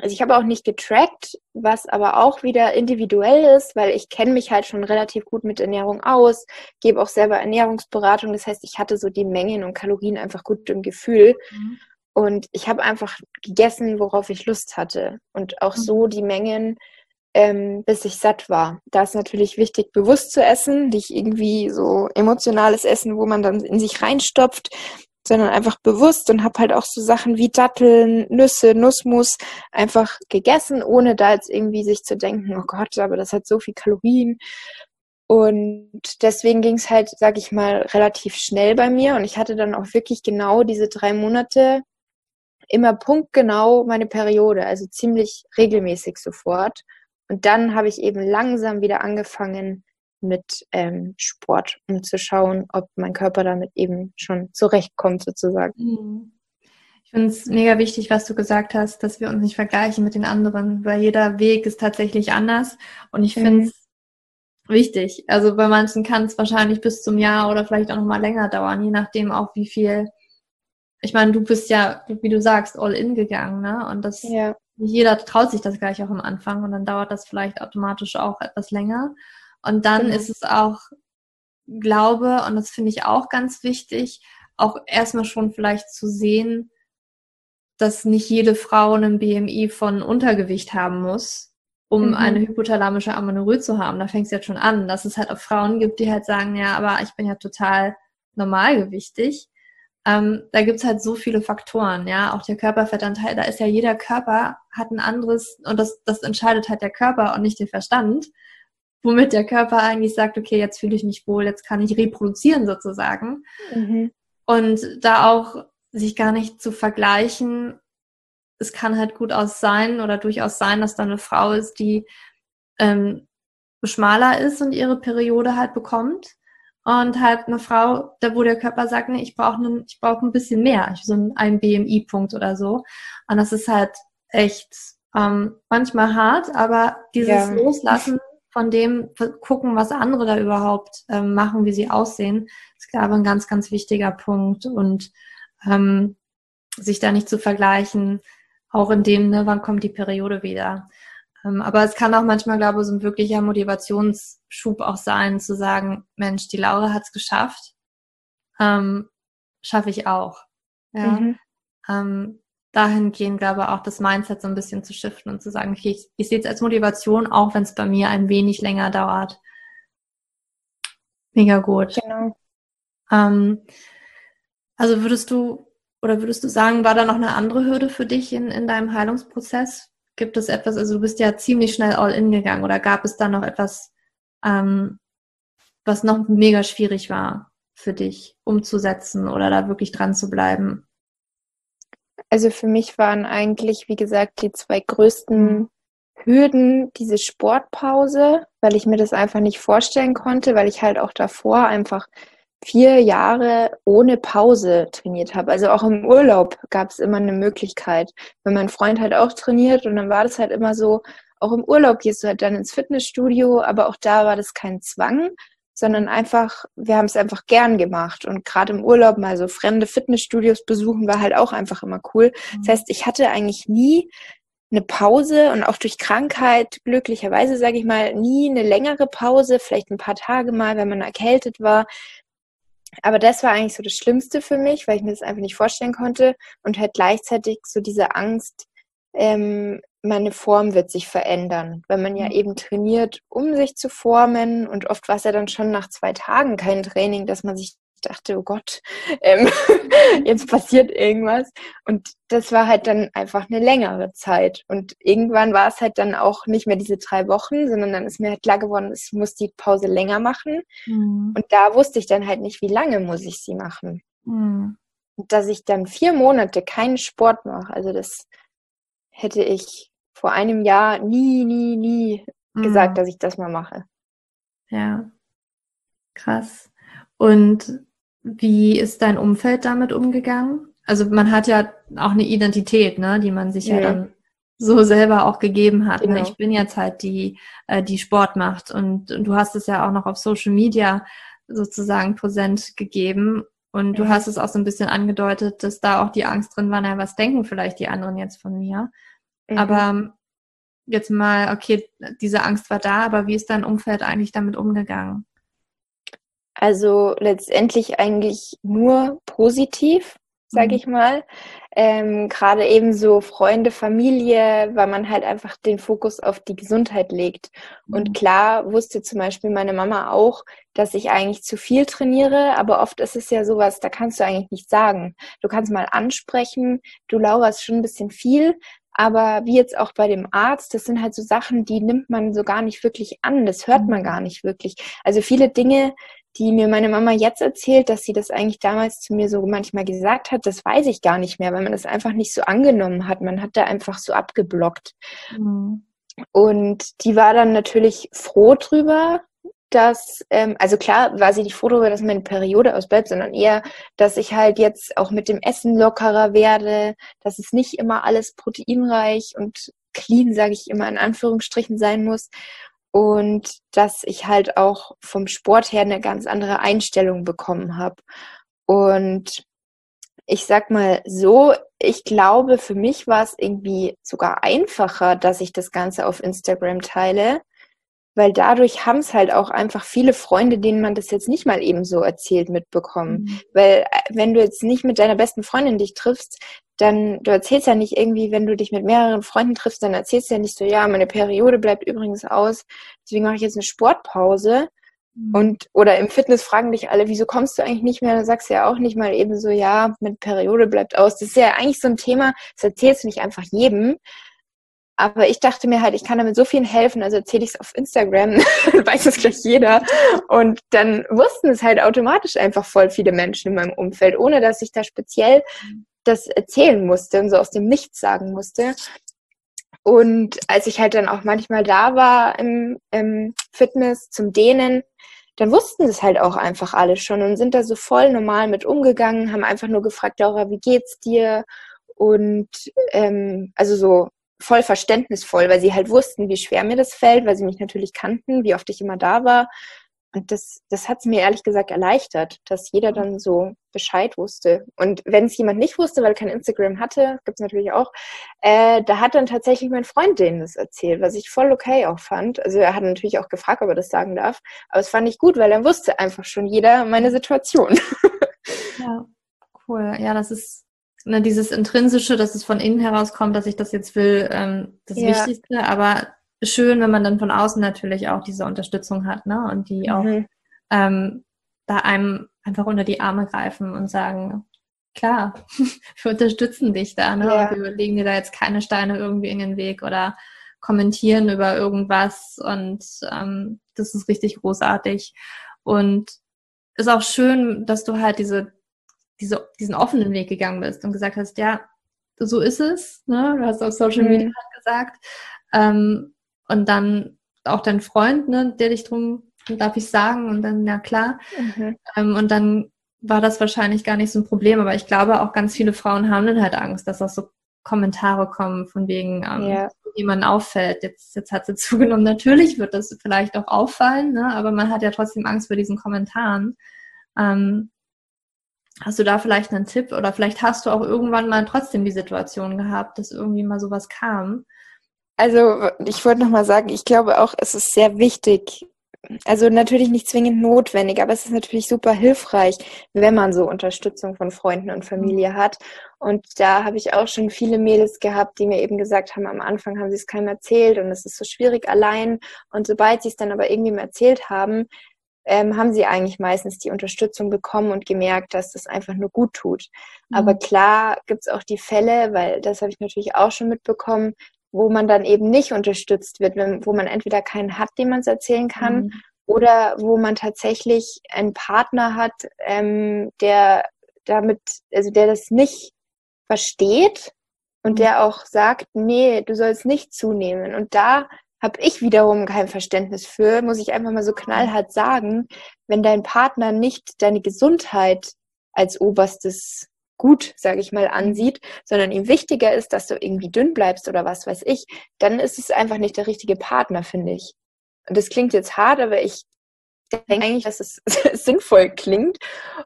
S3: also ich habe auch nicht getrackt, was aber auch wieder individuell ist, weil ich kenne mich halt schon relativ gut mit Ernährung aus, gebe auch selber Ernährungsberatung. Das heißt, ich hatte so die Mengen und Kalorien einfach gut im Gefühl. Mhm. Und ich habe einfach gegessen, worauf ich Lust hatte. Und auch mhm. so die Mengen, ähm, bis ich satt war. Da ist natürlich wichtig, bewusst zu essen, nicht irgendwie so emotionales Essen, wo man dann in sich reinstopft, sondern einfach bewusst und habe halt auch so Sachen wie Datteln, Nüsse, Nussmus einfach gegessen, ohne da jetzt irgendwie sich zu denken, oh Gott, aber das hat so viel Kalorien. Und deswegen ging es halt, sag ich mal, relativ schnell bei mir. Und ich hatte dann auch wirklich genau diese drei Monate immer punktgenau meine Periode, also ziemlich regelmäßig sofort. Und dann habe ich eben langsam wieder angefangen, mit ähm, Sport, um zu schauen, ob mein Körper damit eben schon zurechtkommt, sozusagen.
S2: Mhm. Ich finde es mega wichtig, was du gesagt hast, dass wir uns nicht vergleichen mit den anderen, weil jeder Weg ist tatsächlich anders. Und ich finde es mhm. wichtig. Also bei manchen kann es wahrscheinlich bis zum Jahr oder vielleicht auch noch mal länger dauern, je nachdem auch wie viel. Ich meine, du bist ja, wie du sagst, all in gegangen, ne? Und das ja. jeder traut sich das gleich auch am Anfang und dann dauert das vielleicht automatisch auch etwas länger. Und dann genau. ist es auch Glaube, und das finde ich auch ganz wichtig, auch erstmal schon vielleicht zu sehen, dass nicht jede Frau einen BMI von Untergewicht haben muss, um mhm. eine hypothalamische Amenorrhoe zu haben. Da fängt es jetzt schon an, dass es halt auch Frauen gibt, die halt sagen, ja, aber ich bin ja total normalgewichtig. Ähm, da gibt's halt so viele Faktoren, ja, auch der Körperfettanteil, da ist ja jeder Körper hat ein anderes und das, das entscheidet halt der Körper und nicht der Verstand womit der Körper eigentlich sagt, okay, jetzt fühle ich mich wohl, jetzt kann ich reproduzieren sozusagen. Mhm. Und da auch sich gar nicht zu vergleichen, es kann halt gut aus sein oder durchaus sein, dass da eine Frau ist, die ähm, schmaler ist und ihre Periode halt bekommt. Und halt eine Frau, da wo der Körper sagt, nee, ich brauche ich brauche ein bisschen mehr, so einen BMI-Punkt oder so. Und das ist halt echt ähm, manchmal hart, aber dieses ja. Loslassen von dem gucken, was andere da überhaupt ähm, machen, wie sie aussehen, ist, glaube ich, ein ganz, ganz wichtiger Punkt. Und ähm, sich da nicht zu vergleichen, auch in dem, ne, wann kommt die Periode wieder. Ähm, aber es kann auch manchmal, glaube ich, so ein wirklicher Motivationsschub auch sein, zu sagen, Mensch, die Laura hat es geschafft, ähm, schaffe ich auch. Ja. Mhm. Ähm, dahingehend, glaube ich, auch das Mindset so ein bisschen zu shiften und zu sagen, okay, ich, ich sehe es als Motivation, auch wenn es bei mir ein wenig länger dauert. Mega gut.
S3: Genau.
S2: Ähm, also würdest du oder würdest du sagen, war da noch eine andere Hürde für dich in, in deinem Heilungsprozess? Gibt es etwas, also du bist ja ziemlich schnell all in gegangen oder gab es da noch etwas, ähm, was noch mega schwierig war für dich umzusetzen oder da wirklich dran zu bleiben?
S3: Also für mich waren eigentlich, wie gesagt, die zwei größten. Hürden diese Sportpause, weil ich mir das einfach nicht vorstellen konnte, weil ich halt auch davor einfach vier Jahre ohne Pause trainiert habe. Also auch im Urlaub gab es immer eine Möglichkeit. Wenn mein Freund halt auch trainiert und dann war das halt immer so, auch im Urlaub gehst du halt dann ins Fitnessstudio, aber auch da war das kein Zwang, sondern einfach, wir haben es einfach gern gemacht. Und gerade im Urlaub mal so fremde Fitnessstudios besuchen war halt auch einfach immer cool. Das mhm. heißt, ich hatte eigentlich nie eine Pause und auch durch Krankheit, glücklicherweise sage ich mal, nie eine längere Pause, vielleicht ein paar Tage mal, wenn man erkältet war. Aber das war eigentlich so das Schlimmste für mich, weil ich mir das einfach nicht vorstellen konnte und halt gleichzeitig so diese Angst, ähm, meine Form wird sich verändern, wenn man ja mhm. eben trainiert, um sich zu formen. Und oft war es ja dann schon nach zwei Tagen kein Training, dass man sich dachte, oh Gott, ähm, jetzt passiert irgendwas. Und das war halt dann einfach eine längere Zeit. Und irgendwann war es halt dann auch nicht mehr diese drei Wochen, sondern dann ist mir halt klar geworden, ich muss die Pause länger machen. Mhm. Und da wusste ich dann halt nicht, wie lange muss ich sie machen. Mhm. Und dass ich dann vier Monate keinen Sport mache, also das hätte ich vor einem Jahr nie, nie, nie mhm. gesagt, dass ich das mal mache.
S2: Ja, krass. Und wie ist dein Umfeld damit umgegangen? Also man hat ja auch eine Identität, ne, die man sich ja, ja dann so selber auch gegeben hat. Ne? Genau. Ne? Ich bin jetzt halt die, äh, die Sport macht und, und, du hast es ja auch noch auf Social Media sozusagen präsent gegeben. Und du hast es auch so ein bisschen angedeutet, dass da auch die Angst drin war, na, was denken vielleicht die anderen jetzt von mir? Mhm. Aber jetzt mal, okay, diese Angst war da, aber wie ist dein Umfeld eigentlich damit umgegangen?
S3: Also letztendlich eigentlich nur positiv, sage mhm. ich mal. Ähm, Gerade eben so Freunde, Familie, weil man halt einfach den Fokus auf die Gesundheit legt. Mhm. Und klar wusste zum Beispiel meine Mama auch, dass ich eigentlich zu viel trainiere, aber oft ist es ja sowas, da kannst du eigentlich nicht sagen. Du kannst mal ansprechen, du Laura ist schon ein bisschen viel, aber wie jetzt auch bei dem Arzt, das sind halt so Sachen, die nimmt man so gar nicht wirklich an. Das hört man mhm. gar nicht wirklich. Also viele Dinge, die mir meine Mama jetzt erzählt, dass sie das eigentlich damals zu mir so manchmal gesagt hat, das weiß ich gar nicht mehr, weil man das einfach nicht so angenommen hat. Man hat da einfach so abgeblockt. Mhm. Und die war dann natürlich froh drüber, dass, ähm, also klar war sie nicht froh darüber, dass meine Periode ausbleibt, sondern eher, dass ich halt jetzt auch mit dem Essen lockerer werde, dass es nicht immer alles proteinreich und clean, sage ich immer in Anführungsstrichen, sein muss. Und dass ich halt auch vom Sport her eine ganz andere Einstellung bekommen habe. Und ich sag mal so, ich glaube, für mich war es irgendwie sogar einfacher, dass ich das Ganze auf Instagram teile, weil dadurch haben es halt auch einfach viele Freunde, denen man das jetzt nicht mal eben so erzählt, mitbekommen. Mhm. Weil äh, wenn du jetzt nicht mit deiner besten Freundin dich triffst, dann, du erzählst ja nicht irgendwie, wenn du dich mit mehreren Freunden triffst, dann erzählst du ja nicht so, ja, meine Periode bleibt übrigens aus, deswegen mache ich jetzt eine Sportpause. Mhm. Und, oder im Fitness fragen dich alle, wieso kommst du eigentlich nicht mehr? Dann sagst du ja auch nicht mal eben so, ja, meine Periode bleibt aus. Das ist ja eigentlich so ein Thema, das erzählst du nicht einfach jedem, aber ich dachte mir halt, ich kann damit so vielen helfen, also erzähle ich es auf Instagram, weiß es gleich jeder. Und dann wussten es halt automatisch einfach voll viele Menschen in meinem Umfeld, ohne dass ich da speziell das erzählen musste und so aus dem Nichts sagen musste. Und als ich halt dann auch manchmal da war im, im Fitness zum Dehnen, dann wussten es halt auch einfach alle schon und sind da so voll normal mit umgegangen, haben einfach nur gefragt, Laura, wie geht's dir? Und ähm, also so voll verständnisvoll, weil sie halt wussten, wie schwer mir das fällt, weil sie mich natürlich kannten, wie oft ich immer da war. Und das, das hat es mir ehrlich gesagt erleichtert, dass jeder dann so Bescheid wusste. Und wenn es jemand nicht wusste, weil er kein Instagram hatte, gibt es natürlich auch, äh, da hat dann tatsächlich mein Freund denen das erzählt, was ich voll okay auch fand. Also er hat natürlich auch gefragt, ob er das sagen darf. Aber es fand ich gut, weil dann wusste einfach schon jeder meine Situation.
S2: Ja, cool. Ja, das ist ne, dieses Intrinsische, dass es von innen herauskommt, dass ich das jetzt will, ähm, das ja. Wichtigste. Aber schön, wenn man dann von außen natürlich auch diese Unterstützung hat, ne? Und die mhm. auch ähm, da einem einfach unter die Arme greifen und sagen, klar, wir unterstützen dich da, ne? Ja. Wir legen dir da jetzt keine Steine irgendwie in den Weg oder kommentieren über irgendwas und ähm, das ist richtig großartig. Und ist auch schön, dass du halt diese, diese, diesen offenen Weg gegangen bist und gesagt hast, ja, so ist es. Ne? Du hast auf Social mhm. Media gesagt. Ähm, und dann auch dein Freund, ne, der dich drum, darf ich sagen, und dann, ja klar. Mhm. Ähm, und dann war das wahrscheinlich gar nicht so ein Problem, aber ich glaube auch ganz viele Frauen haben dann halt Angst, dass das so Kommentare kommen, von wegen ähm, ja. jemand auffällt, jetzt, jetzt hat sie zugenommen. Natürlich wird das vielleicht auch auffallen, ne? aber man hat ja trotzdem Angst vor diesen Kommentaren. Ähm, hast du da vielleicht einen Tipp oder vielleicht hast du auch irgendwann mal trotzdem die Situation gehabt, dass irgendwie mal sowas kam?
S3: Also ich wollte nochmal sagen, ich glaube auch, es ist sehr wichtig, also natürlich nicht zwingend notwendig, aber es ist natürlich super hilfreich, wenn man so Unterstützung von Freunden und Familie hat. Und da habe ich auch schon viele Mädels gehabt, die mir eben gesagt haben, am Anfang haben sie es keinem erzählt und es ist so schwierig allein. Und sobald sie es dann aber irgendwie erzählt haben, ähm, haben sie eigentlich meistens die Unterstützung bekommen und gemerkt, dass das einfach nur gut tut. Mhm. Aber klar gibt es auch die Fälle, weil das habe ich natürlich auch schon mitbekommen, wo man dann eben nicht unterstützt wird, wenn, wo man entweder keinen hat, dem man es erzählen kann, mhm. oder wo man tatsächlich einen Partner hat, ähm, der damit, also der das nicht versteht und mhm. der auch sagt, nee, du sollst nicht zunehmen. Und da habe ich wiederum kein Verständnis für, muss ich einfach mal so knallhart sagen, wenn dein Partner nicht deine Gesundheit als oberstes gut, sage ich mal, mhm. ansieht, sondern ihm wichtiger ist, dass du irgendwie dünn bleibst oder was weiß ich, dann ist es einfach nicht der richtige Partner, finde ich. Und das klingt jetzt hart, aber ich denke eigentlich, dass es sinnvoll klingt.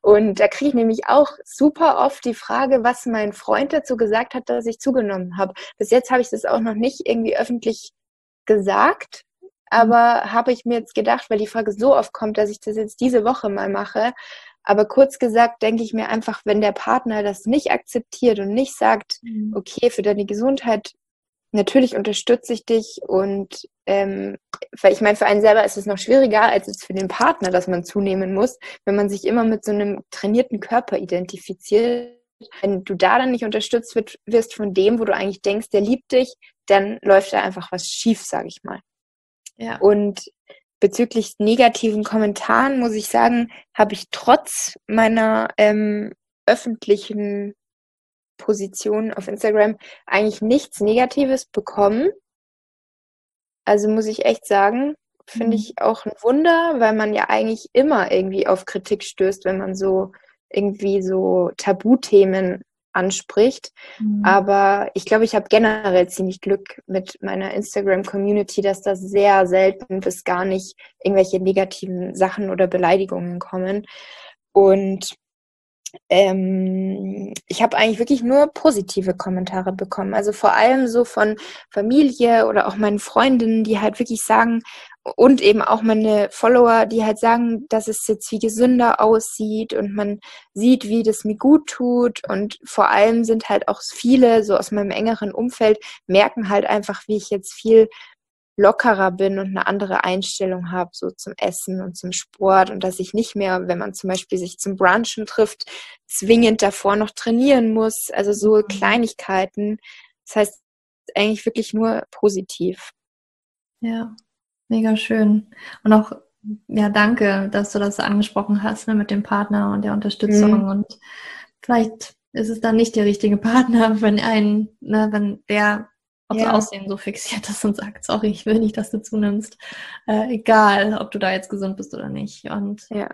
S3: Und da kriege ich nämlich auch super oft die Frage, was mein Freund dazu gesagt hat, dass ich zugenommen habe. Bis jetzt habe ich das auch noch nicht irgendwie öffentlich gesagt, mhm. aber habe ich mir jetzt gedacht, weil die Frage so oft kommt, dass ich das jetzt diese Woche mal mache, aber kurz gesagt, denke ich mir einfach, wenn der Partner das nicht akzeptiert und nicht sagt, mhm. okay, für deine Gesundheit, natürlich unterstütze ich dich und ähm, weil ich meine, für einen selber ist es noch schwieriger als es für den Partner, dass man zunehmen muss, wenn man sich immer mit so einem trainierten Körper identifiziert. Wenn du da dann nicht unterstützt wird, wirst von dem, wo du eigentlich denkst, der liebt dich, dann läuft da einfach was schief, sage ich mal. Ja. Und bezüglich negativen Kommentaren muss ich sagen, habe ich trotz meiner ähm, öffentlichen Position auf Instagram eigentlich nichts Negatives bekommen. Also muss ich echt sagen, finde mhm. ich auch ein Wunder, weil man ja eigentlich immer irgendwie auf Kritik stößt, wenn man so irgendwie so Tabuthemen anspricht. Mhm. Aber ich glaube, ich habe generell ziemlich Glück mit meiner Instagram-Community, dass da sehr selten bis gar nicht irgendwelche negativen Sachen oder Beleidigungen kommen. Und ähm, ich habe eigentlich wirklich nur positive Kommentare bekommen. Also vor allem so von Familie oder auch meinen Freundinnen, die halt wirklich sagen, und eben auch meine Follower, die halt sagen, dass es jetzt wie gesünder aussieht und man sieht, wie das mir gut tut. Und vor allem sind halt auch viele so aus meinem engeren Umfeld merken halt einfach, wie ich jetzt viel lockerer bin und eine andere Einstellung habe, so zum Essen und zum Sport und dass ich nicht mehr, wenn man zum Beispiel sich zum Brunchen trifft, zwingend davor noch trainieren muss. Also so mhm. Kleinigkeiten. Das heißt eigentlich wirklich nur positiv.
S2: Ja, mega schön. Und auch, ja, danke, dass du das angesprochen hast ne, mit dem Partner und der Unterstützung. Mhm. Und vielleicht ist es dann nicht der richtige Partner, wenn ein, ne, wenn der aufs ja. Aussehen so fixiert ist und sagt, sorry, ich will nicht, dass du zunimmst. Äh, egal, ob du da jetzt gesund bist oder nicht. Und ja.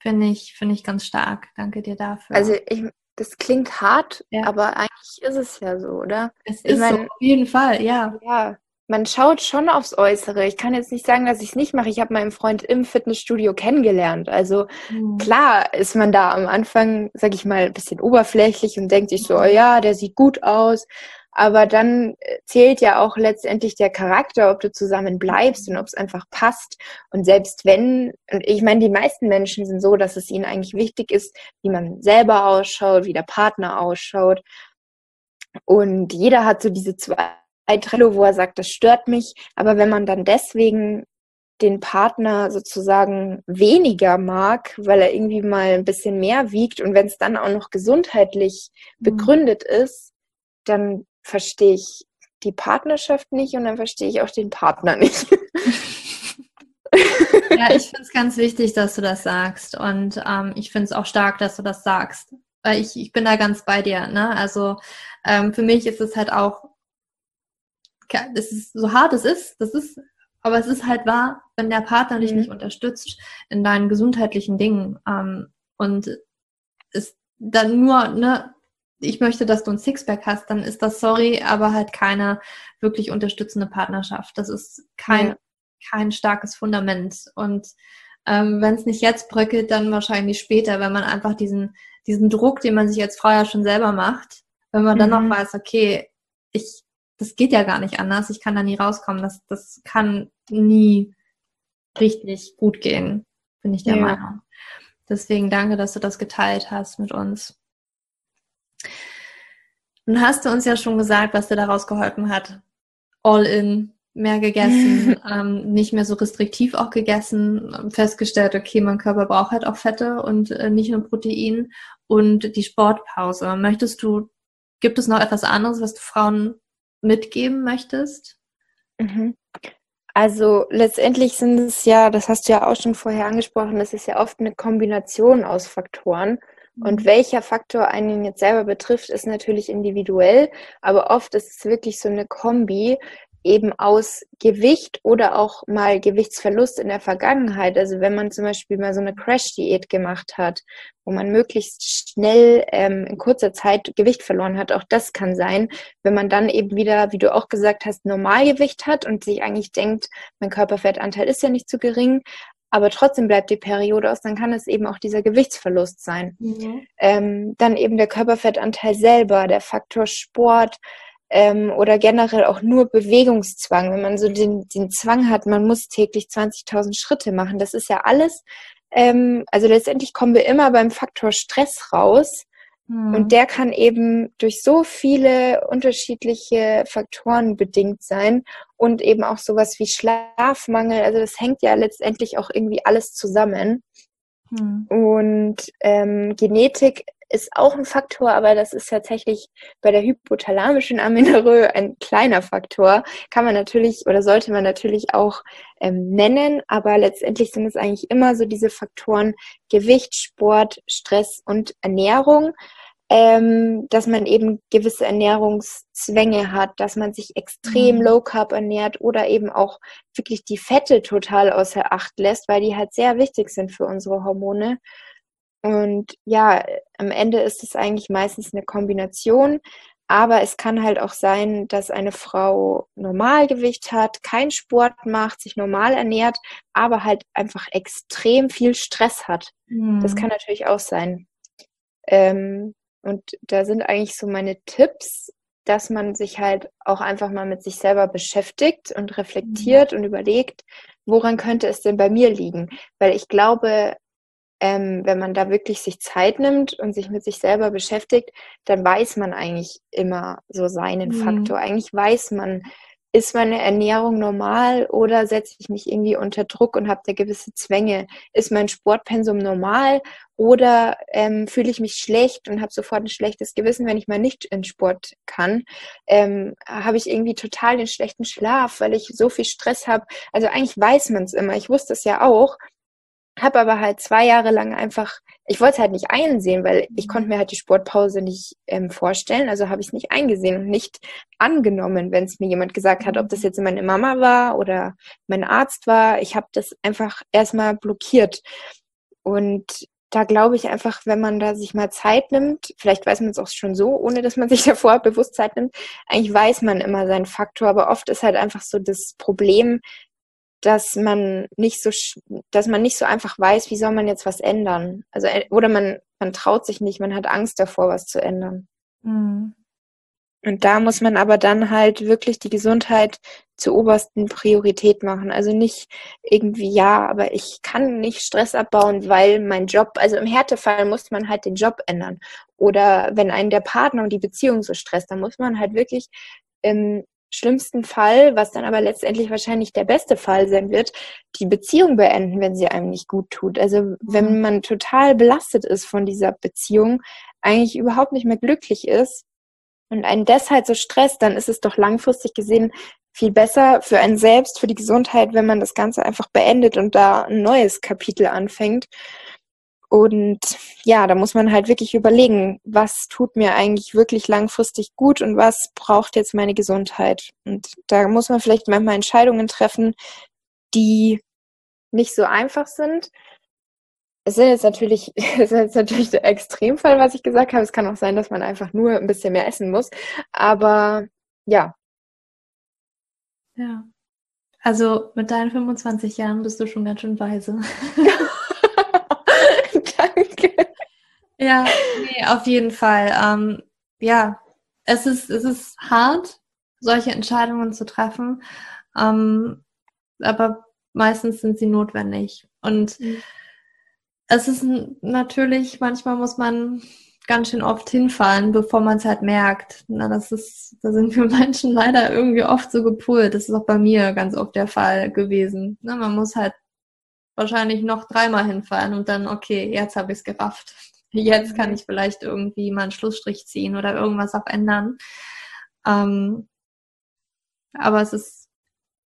S2: finde ich, finde ich ganz stark. Danke dir dafür.
S3: Also ich, das klingt hart, ja. aber eigentlich ist es ja so, oder?
S2: Es ich ist mein, so, auf jeden Fall, ja.
S3: Ja, man schaut schon aufs Äußere. Ich kann jetzt nicht sagen, dass ich es nicht mache. Ich habe meinen Freund im Fitnessstudio kennengelernt. Also mhm. klar ist man da am Anfang, sag ich mal, ein bisschen oberflächlich und denkt sich so, oh ja, der sieht gut aus. Aber dann äh, zählt ja auch letztendlich der Charakter, ob du zusammen bleibst und ob es einfach passt. Und selbst wenn, und ich meine, die meisten Menschen sind so, dass es ihnen eigentlich wichtig ist, wie man selber ausschaut, wie der Partner ausschaut. Und jeder hat so diese zwei Trello, wo er sagt, das stört mich. Aber wenn man dann deswegen den Partner sozusagen weniger mag, weil er irgendwie mal ein bisschen mehr wiegt und wenn es dann auch noch gesundheitlich mhm. begründet mhm. ist, dann verstehe ich die Partnerschaft nicht und dann verstehe ich auch den Partner nicht.
S2: Ja, ich finde es ganz wichtig, dass du das sagst. Und ähm, ich finde es auch stark, dass du das sagst. Weil ich, ich bin da ganz bei dir. Ne? Also ähm, für mich ist es halt auch, es ist so hart es ist, das ist, aber es ist halt wahr, wenn der Partner dich mhm. nicht unterstützt in deinen gesundheitlichen Dingen ähm, und ist dann nur, ne, ich möchte, dass du ein Sixpack hast, dann ist das sorry, aber halt keine wirklich unterstützende Partnerschaft. Das ist kein, ja. kein starkes Fundament. Und ähm, wenn es nicht jetzt bröckelt, dann wahrscheinlich später, wenn man einfach diesen, diesen Druck, den man sich als Frau ja schon selber macht, wenn man mhm. dann noch mhm. weiß, okay, ich, das geht ja gar nicht anders, ich kann da nie rauskommen, das, das kann nie richtig gut gehen, bin ich der ja. Meinung. Deswegen danke, dass du das geteilt hast mit uns. Nun hast du uns ja schon gesagt, was dir daraus geholfen hat. All in, mehr gegessen, ähm, nicht mehr so restriktiv auch gegessen, festgestellt, okay, mein Körper braucht halt auch Fette und äh, nicht nur Protein und die Sportpause. Möchtest du, gibt es noch etwas anderes, was du Frauen mitgeben möchtest?
S3: Mhm. Also letztendlich sind es ja, das hast du ja auch schon vorher angesprochen, das ist ja oft eine Kombination aus Faktoren. Und welcher Faktor einen jetzt selber betrifft, ist natürlich individuell, aber oft ist es wirklich so eine Kombi eben aus Gewicht oder auch mal Gewichtsverlust in der Vergangenheit. Also wenn man zum Beispiel mal so eine Crash-Diät gemacht hat, wo man möglichst schnell ähm, in kurzer Zeit Gewicht verloren hat, auch das kann sein, wenn man dann eben wieder, wie du auch gesagt hast, Normalgewicht hat und sich eigentlich denkt, mein Körperfettanteil ist ja nicht zu gering, aber trotzdem bleibt die Periode aus, dann kann es eben auch dieser Gewichtsverlust sein. Mhm. Ähm, dann eben der Körperfettanteil selber, der Faktor Sport ähm, oder generell auch nur Bewegungszwang. Wenn man so den, den Zwang hat, man muss täglich 20.000 Schritte machen, das ist ja alles. Ähm, also letztendlich kommen wir immer beim Faktor Stress raus. Mhm. Und der kann eben durch so viele unterschiedliche Faktoren bedingt sein und eben auch sowas wie Schlafmangel. Also das hängt ja letztendlich auch irgendwie alles zusammen. Mhm. Und ähm, Genetik ist auch ein Faktor, aber das ist tatsächlich bei der hypothalamischen Amenorrhoe ein kleiner Faktor. Kann man natürlich oder sollte man natürlich auch ähm, nennen, aber letztendlich sind es eigentlich immer so diese Faktoren Gewicht, Sport, Stress und Ernährung ähm, dass man eben gewisse Ernährungszwänge hat, dass man sich extrem mhm. low carb ernährt oder eben auch wirklich die Fette total außer Acht lässt, weil die halt sehr wichtig sind für unsere Hormone. Und ja, am Ende ist es eigentlich meistens eine Kombination. Aber es kann halt auch sein, dass eine Frau Normalgewicht hat, keinen Sport macht, sich normal ernährt, aber halt einfach extrem viel Stress hat. Mhm. Das kann natürlich auch sein. Ähm, und da sind eigentlich so meine Tipps, dass man sich halt auch einfach mal mit sich selber beschäftigt und reflektiert mhm. und überlegt, woran könnte es denn bei mir liegen? Weil ich glaube, ähm, wenn man da wirklich sich Zeit nimmt und sich mit sich selber beschäftigt, dann weiß man eigentlich immer so seinen mhm. Faktor. Eigentlich weiß man, ist meine Ernährung normal oder setze ich mich irgendwie unter Druck und habe da gewisse Zwänge? Ist mein Sportpensum normal oder ähm, fühle ich mich schlecht und habe sofort ein schlechtes Gewissen, wenn ich mal nicht in Sport kann? Ähm, habe ich irgendwie total den schlechten Schlaf, weil ich so viel Stress habe? Also eigentlich weiß man es immer. Ich wusste es ja auch, habe aber halt zwei Jahre lang einfach, ich wollte es halt nicht einsehen, weil ich konnte mir halt die Sportpause nicht ähm, vorstellen. Also habe ich es nicht eingesehen und nicht angenommen, wenn es mir jemand gesagt hat, ob das jetzt meine Mama war oder mein Arzt war. Ich habe das einfach erstmal blockiert. Und da glaube ich einfach, wenn man da sich mal Zeit nimmt, vielleicht weiß man es auch schon so, ohne dass man sich davor bewusst Zeit nimmt, eigentlich weiß man immer seinen Faktor, aber oft ist halt einfach so das Problem, dass man nicht so, dass man nicht so einfach weiß, wie soll man jetzt was ändern. Also, äh, oder man, man traut sich nicht, man hat Angst davor, was zu ändern. Mhm. Und da muss man aber dann halt wirklich die Gesundheit zur obersten Priorität machen. Also nicht irgendwie, ja, aber ich kann nicht Stress abbauen, weil mein Job, also im Härtefall muss man halt den Job ändern. Oder wenn einen der Partner und die Beziehung so stresst, dann muss man halt wirklich ähm, schlimmsten Fall, was dann aber letztendlich wahrscheinlich der beste Fall sein wird, die Beziehung beenden, wenn sie einem nicht gut tut. Also wenn mhm. man total belastet ist von dieser Beziehung, eigentlich überhaupt nicht mehr glücklich ist und einen deshalb so stresst, dann ist es doch langfristig gesehen viel besser für einen selbst, für die Gesundheit, wenn man das Ganze einfach beendet und da ein neues Kapitel anfängt. Und ja, da muss man halt wirklich überlegen, was tut mir eigentlich wirklich langfristig gut und was braucht jetzt meine Gesundheit. Und da muss man vielleicht manchmal Entscheidungen treffen, die nicht so einfach sind. Es sind jetzt natürlich, es ist jetzt natürlich der Extremfall, was ich gesagt habe. Es kann auch sein, dass man einfach nur ein bisschen mehr essen muss. Aber ja.
S2: Ja. Also mit deinen 25 Jahren bist du schon ganz schön weise. Danke. Ja, nee, auf jeden Fall. Ähm, ja, es ist, es ist hart, solche Entscheidungen zu treffen. Ähm, aber meistens sind sie notwendig. Und mhm. es ist natürlich, manchmal muss man ganz schön oft hinfallen, bevor man es halt merkt. Na, das ist, da sind wir Menschen leider irgendwie oft so gepult. Das ist auch bei mir ganz oft der Fall gewesen. Na, man muss halt wahrscheinlich noch dreimal hinfallen und dann, okay, jetzt habe ich es gerafft. Jetzt kann mhm. ich vielleicht irgendwie mal einen Schlussstrich ziehen oder irgendwas auch ändern. Ähm, aber es ist,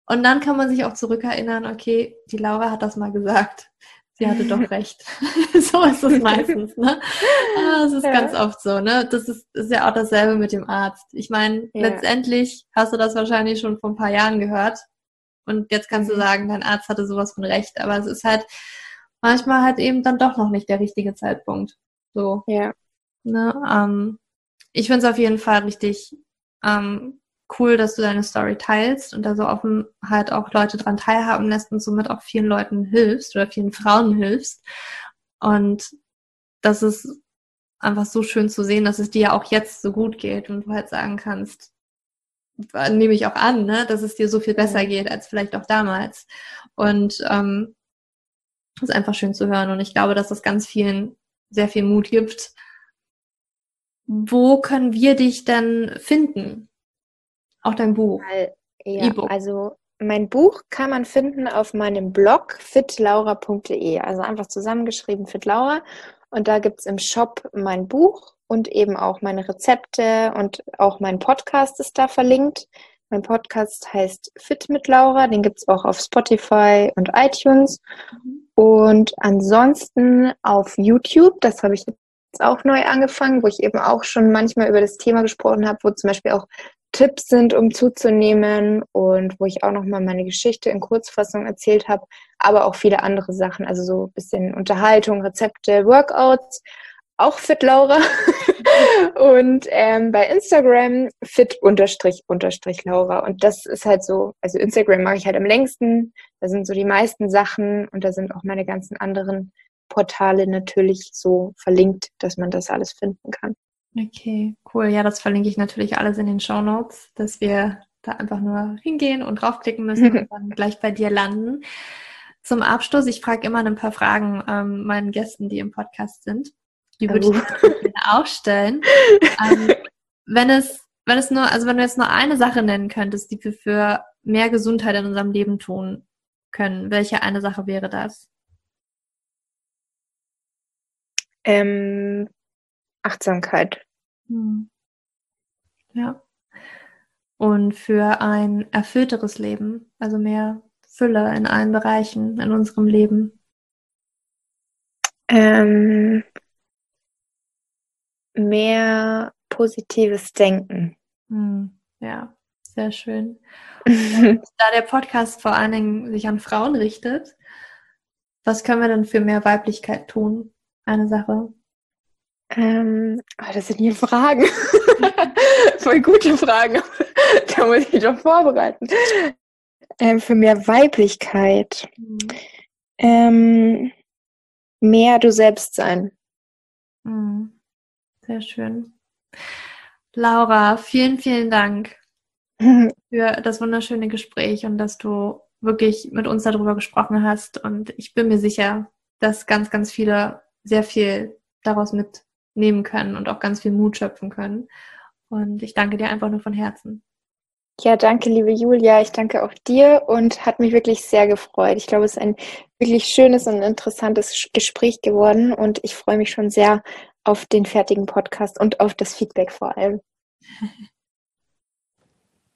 S2: und dann kann man sich auch zurückerinnern, okay, die Laura hat das mal gesagt. Sie hatte doch recht. so ist es meistens, ne? Ah, das ist ja. ganz oft so, ne? Das ist, ist ja auch dasselbe mit dem Arzt. Ich meine, ja. letztendlich hast du das wahrscheinlich schon vor ein paar Jahren gehört. Und jetzt kannst du mhm. sagen, dein Arzt hatte sowas von recht. Aber es ist halt manchmal halt eben dann doch noch nicht der richtige Zeitpunkt. So. Ja. Ne? Ähm, ich finde es auf jeden Fall richtig ähm, cool, dass du deine Story teilst und da so offen halt auch Leute dran teilhaben lässt und somit auch vielen Leuten hilfst oder vielen Frauen hilfst. Und das ist einfach so schön zu sehen, dass es dir auch jetzt so gut geht und du halt sagen kannst, nehme ich auch an, ne, dass es dir so viel besser geht als vielleicht auch damals. Und ähm, ist einfach schön zu hören. Und ich glaube, dass das ganz vielen sehr viel Mut gibt. Wo können wir dich denn finden? Auch dein Buch.
S3: Ja, e also mein Buch kann man finden auf meinem Blog fitlaura.de. Also einfach zusammengeschrieben fitlaura. Und da gibt's im Shop mein Buch und eben auch meine Rezepte und auch mein Podcast ist da verlinkt. Mein Podcast heißt Fit mit Laura, den gibt's auch auf Spotify und iTunes. Und ansonsten auf YouTube, das habe ich jetzt auch neu angefangen, wo ich eben auch schon manchmal über das Thema gesprochen habe, wo zum Beispiel auch Tipps sind, um zuzunehmen und wo ich auch nochmal meine Geschichte in Kurzfassung erzählt habe, aber auch viele andere Sachen, also so ein bisschen Unterhaltung, Rezepte, Workouts auch fit Laura. und ähm, bei Instagram fit unterstrich unterstrich Laura. Und das ist halt so, also Instagram mache ich halt am längsten. Da sind so die meisten Sachen und da sind auch meine ganzen anderen Portale natürlich so verlinkt, dass man das alles finden kann.
S2: Okay, cool. Ja, das verlinke ich natürlich alles in den Show Notes, dass wir da einfach nur hingehen und draufklicken müssen und dann gleich bei dir landen. Zum Abschluss, ich frage immer ein paar Fragen ähm, meinen Gästen, die im Podcast sind. Die würde ich auch stellen. ähm, wenn es, wenn es nur, also wenn du jetzt nur eine Sache nennen könntest, die wir für mehr Gesundheit in unserem Leben tun können, welche eine Sache wäre das?
S3: Ähm, Achtsamkeit. Hm.
S2: Ja. Und für ein erfüllteres Leben, also mehr Fülle in allen Bereichen in unserem Leben.
S3: Ähm, mehr positives Denken.
S2: Hm, ja, sehr schön. da der Podcast vor allen Dingen sich an Frauen richtet, was können wir denn für mehr Weiblichkeit tun? Eine Sache.
S3: Ähm, oh, das sind hier Fragen. Voll gute Fragen. da muss ich doch vorbereiten. Ähm, für mehr Weiblichkeit. Mhm. Ähm, mehr du selbst sein.
S2: Mhm. Sehr schön. Laura, vielen, vielen Dank für das wunderschöne Gespräch und dass du wirklich mit uns darüber gesprochen hast. Und ich bin mir sicher, dass ganz, ganz viele sehr viel daraus mitnehmen können und auch ganz viel Mut schöpfen können. Und ich danke dir einfach nur von Herzen.
S3: Ja, danke, liebe Julia. Ich danke auch dir und hat mich wirklich sehr gefreut. Ich glaube, es ist ein wirklich schönes und interessantes Gespräch geworden und ich freue mich schon sehr auf den fertigen Podcast und auf das Feedback vor allem.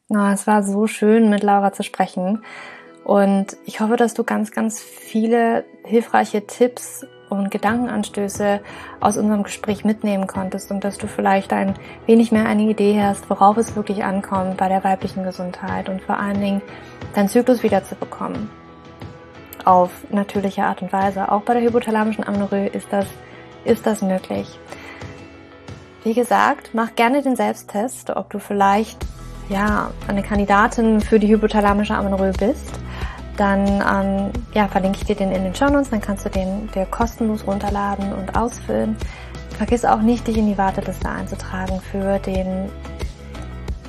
S1: Na, es war so schön, mit Laura zu sprechen. Und ich hoffe, dass du ganz, ganz viele hilfreiche Tipps und Gedankenanstöße aus unserem Gespräch mitnehmen konntest und dass du vielleicht ein wenig mehr eine Idee hast, worauf es wirklich ankommt bei der weiblichen Gesundheit und vor allen Dingen deinen Zyklus wiederzubekommen. Auf natürliche Art und Weise. Auch bei der hypothalamischen Amenorrhoe ist das, ist das möglich. Wie gesagt, mach gerne den Selbsttest, ob du vielleicht ja, eine Kandidatin für die hypothalamische Amenorrhoe bist dann ähm, ja, verlinke ich dir den in den Show Notes, dann kannst du den dir kostenlos runterladen und ausfüllen. Vergiss auch nicht, dich in die Warteliste einzutragen für den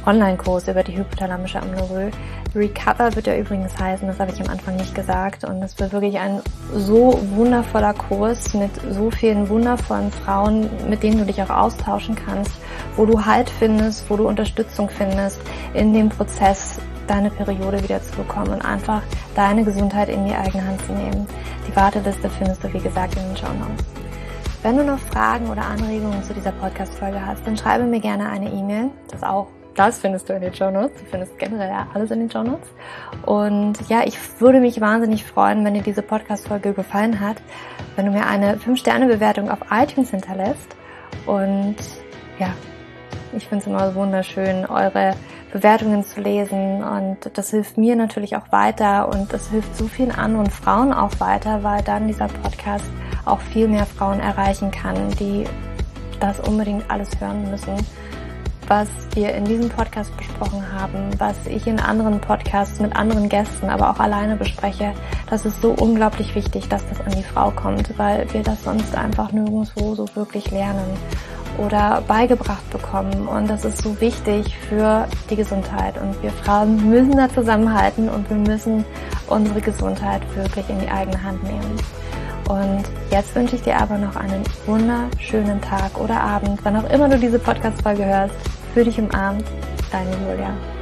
S1: Online-Kurs über die hypothalamische Amenorrhoe. Recover wird ja übrigens heißen, das habe ich am Anfang nicht gesagt. Und das wird wirklich ein so wundervoller Kurs mit so vielen wundervollen Frauen, mit denen du dich auch austauschen kannst, wo du Halt findest, wo du Unterstützung findest in dem Prozess, deine Periode wieder zu bekommen und einfach deine Gesundheit in die eigene Hand zu nehmen. Die Warteliste findest du, wie gesagt, in den Show Notes. Wenn du noch Fragen oder Anregungen zu dieser Podcast-Folge hast, dann schreibe mir gerne eine E-Mail. Das auch, das findest du in den Show Notes. Du findest generell alles in den Show Notes. Und ja, ich würde mich wahnsinnig freuen, wenn dir diese Podcast-Folge gefallen hat, wenn du mir eine 5-Sterne-Bewertung auf iTunes hinterlässt. Und ja, ich finde es immer wunderschön, eure Bewertungen zu lesen und das hilft mir natürlich auch weiter und das hilft so vielen anderen Frauen auch weiter, weil dann dieser Podcast auch viel mehr Frauen erreichen kann, die das unbedingt alles hören müssen, was wir in diesem Podcast besprochen haben, was ich in anderen Podcasts mit anderen Gästen, aber auch alleine bespreche. Das ist so unglaublich wichtig, dass das an die Frau kommt, weil wir das sonst einfach nirgendwo so wirklich lernen oder beigebracht bekommen. Und das ist so wichtig für die Gesundheit. Und wir Frauen müssen da zusammenhalten und wir müssen unsere Gesundheit wirklich in die eigene Hand nehmen. Und jetzt wünsche ich dir aber noch einen wunderschönen Tag oder Abend, wann auch immer du diese Podcast-Folge hörst. Für dich umarmt, deine Julia.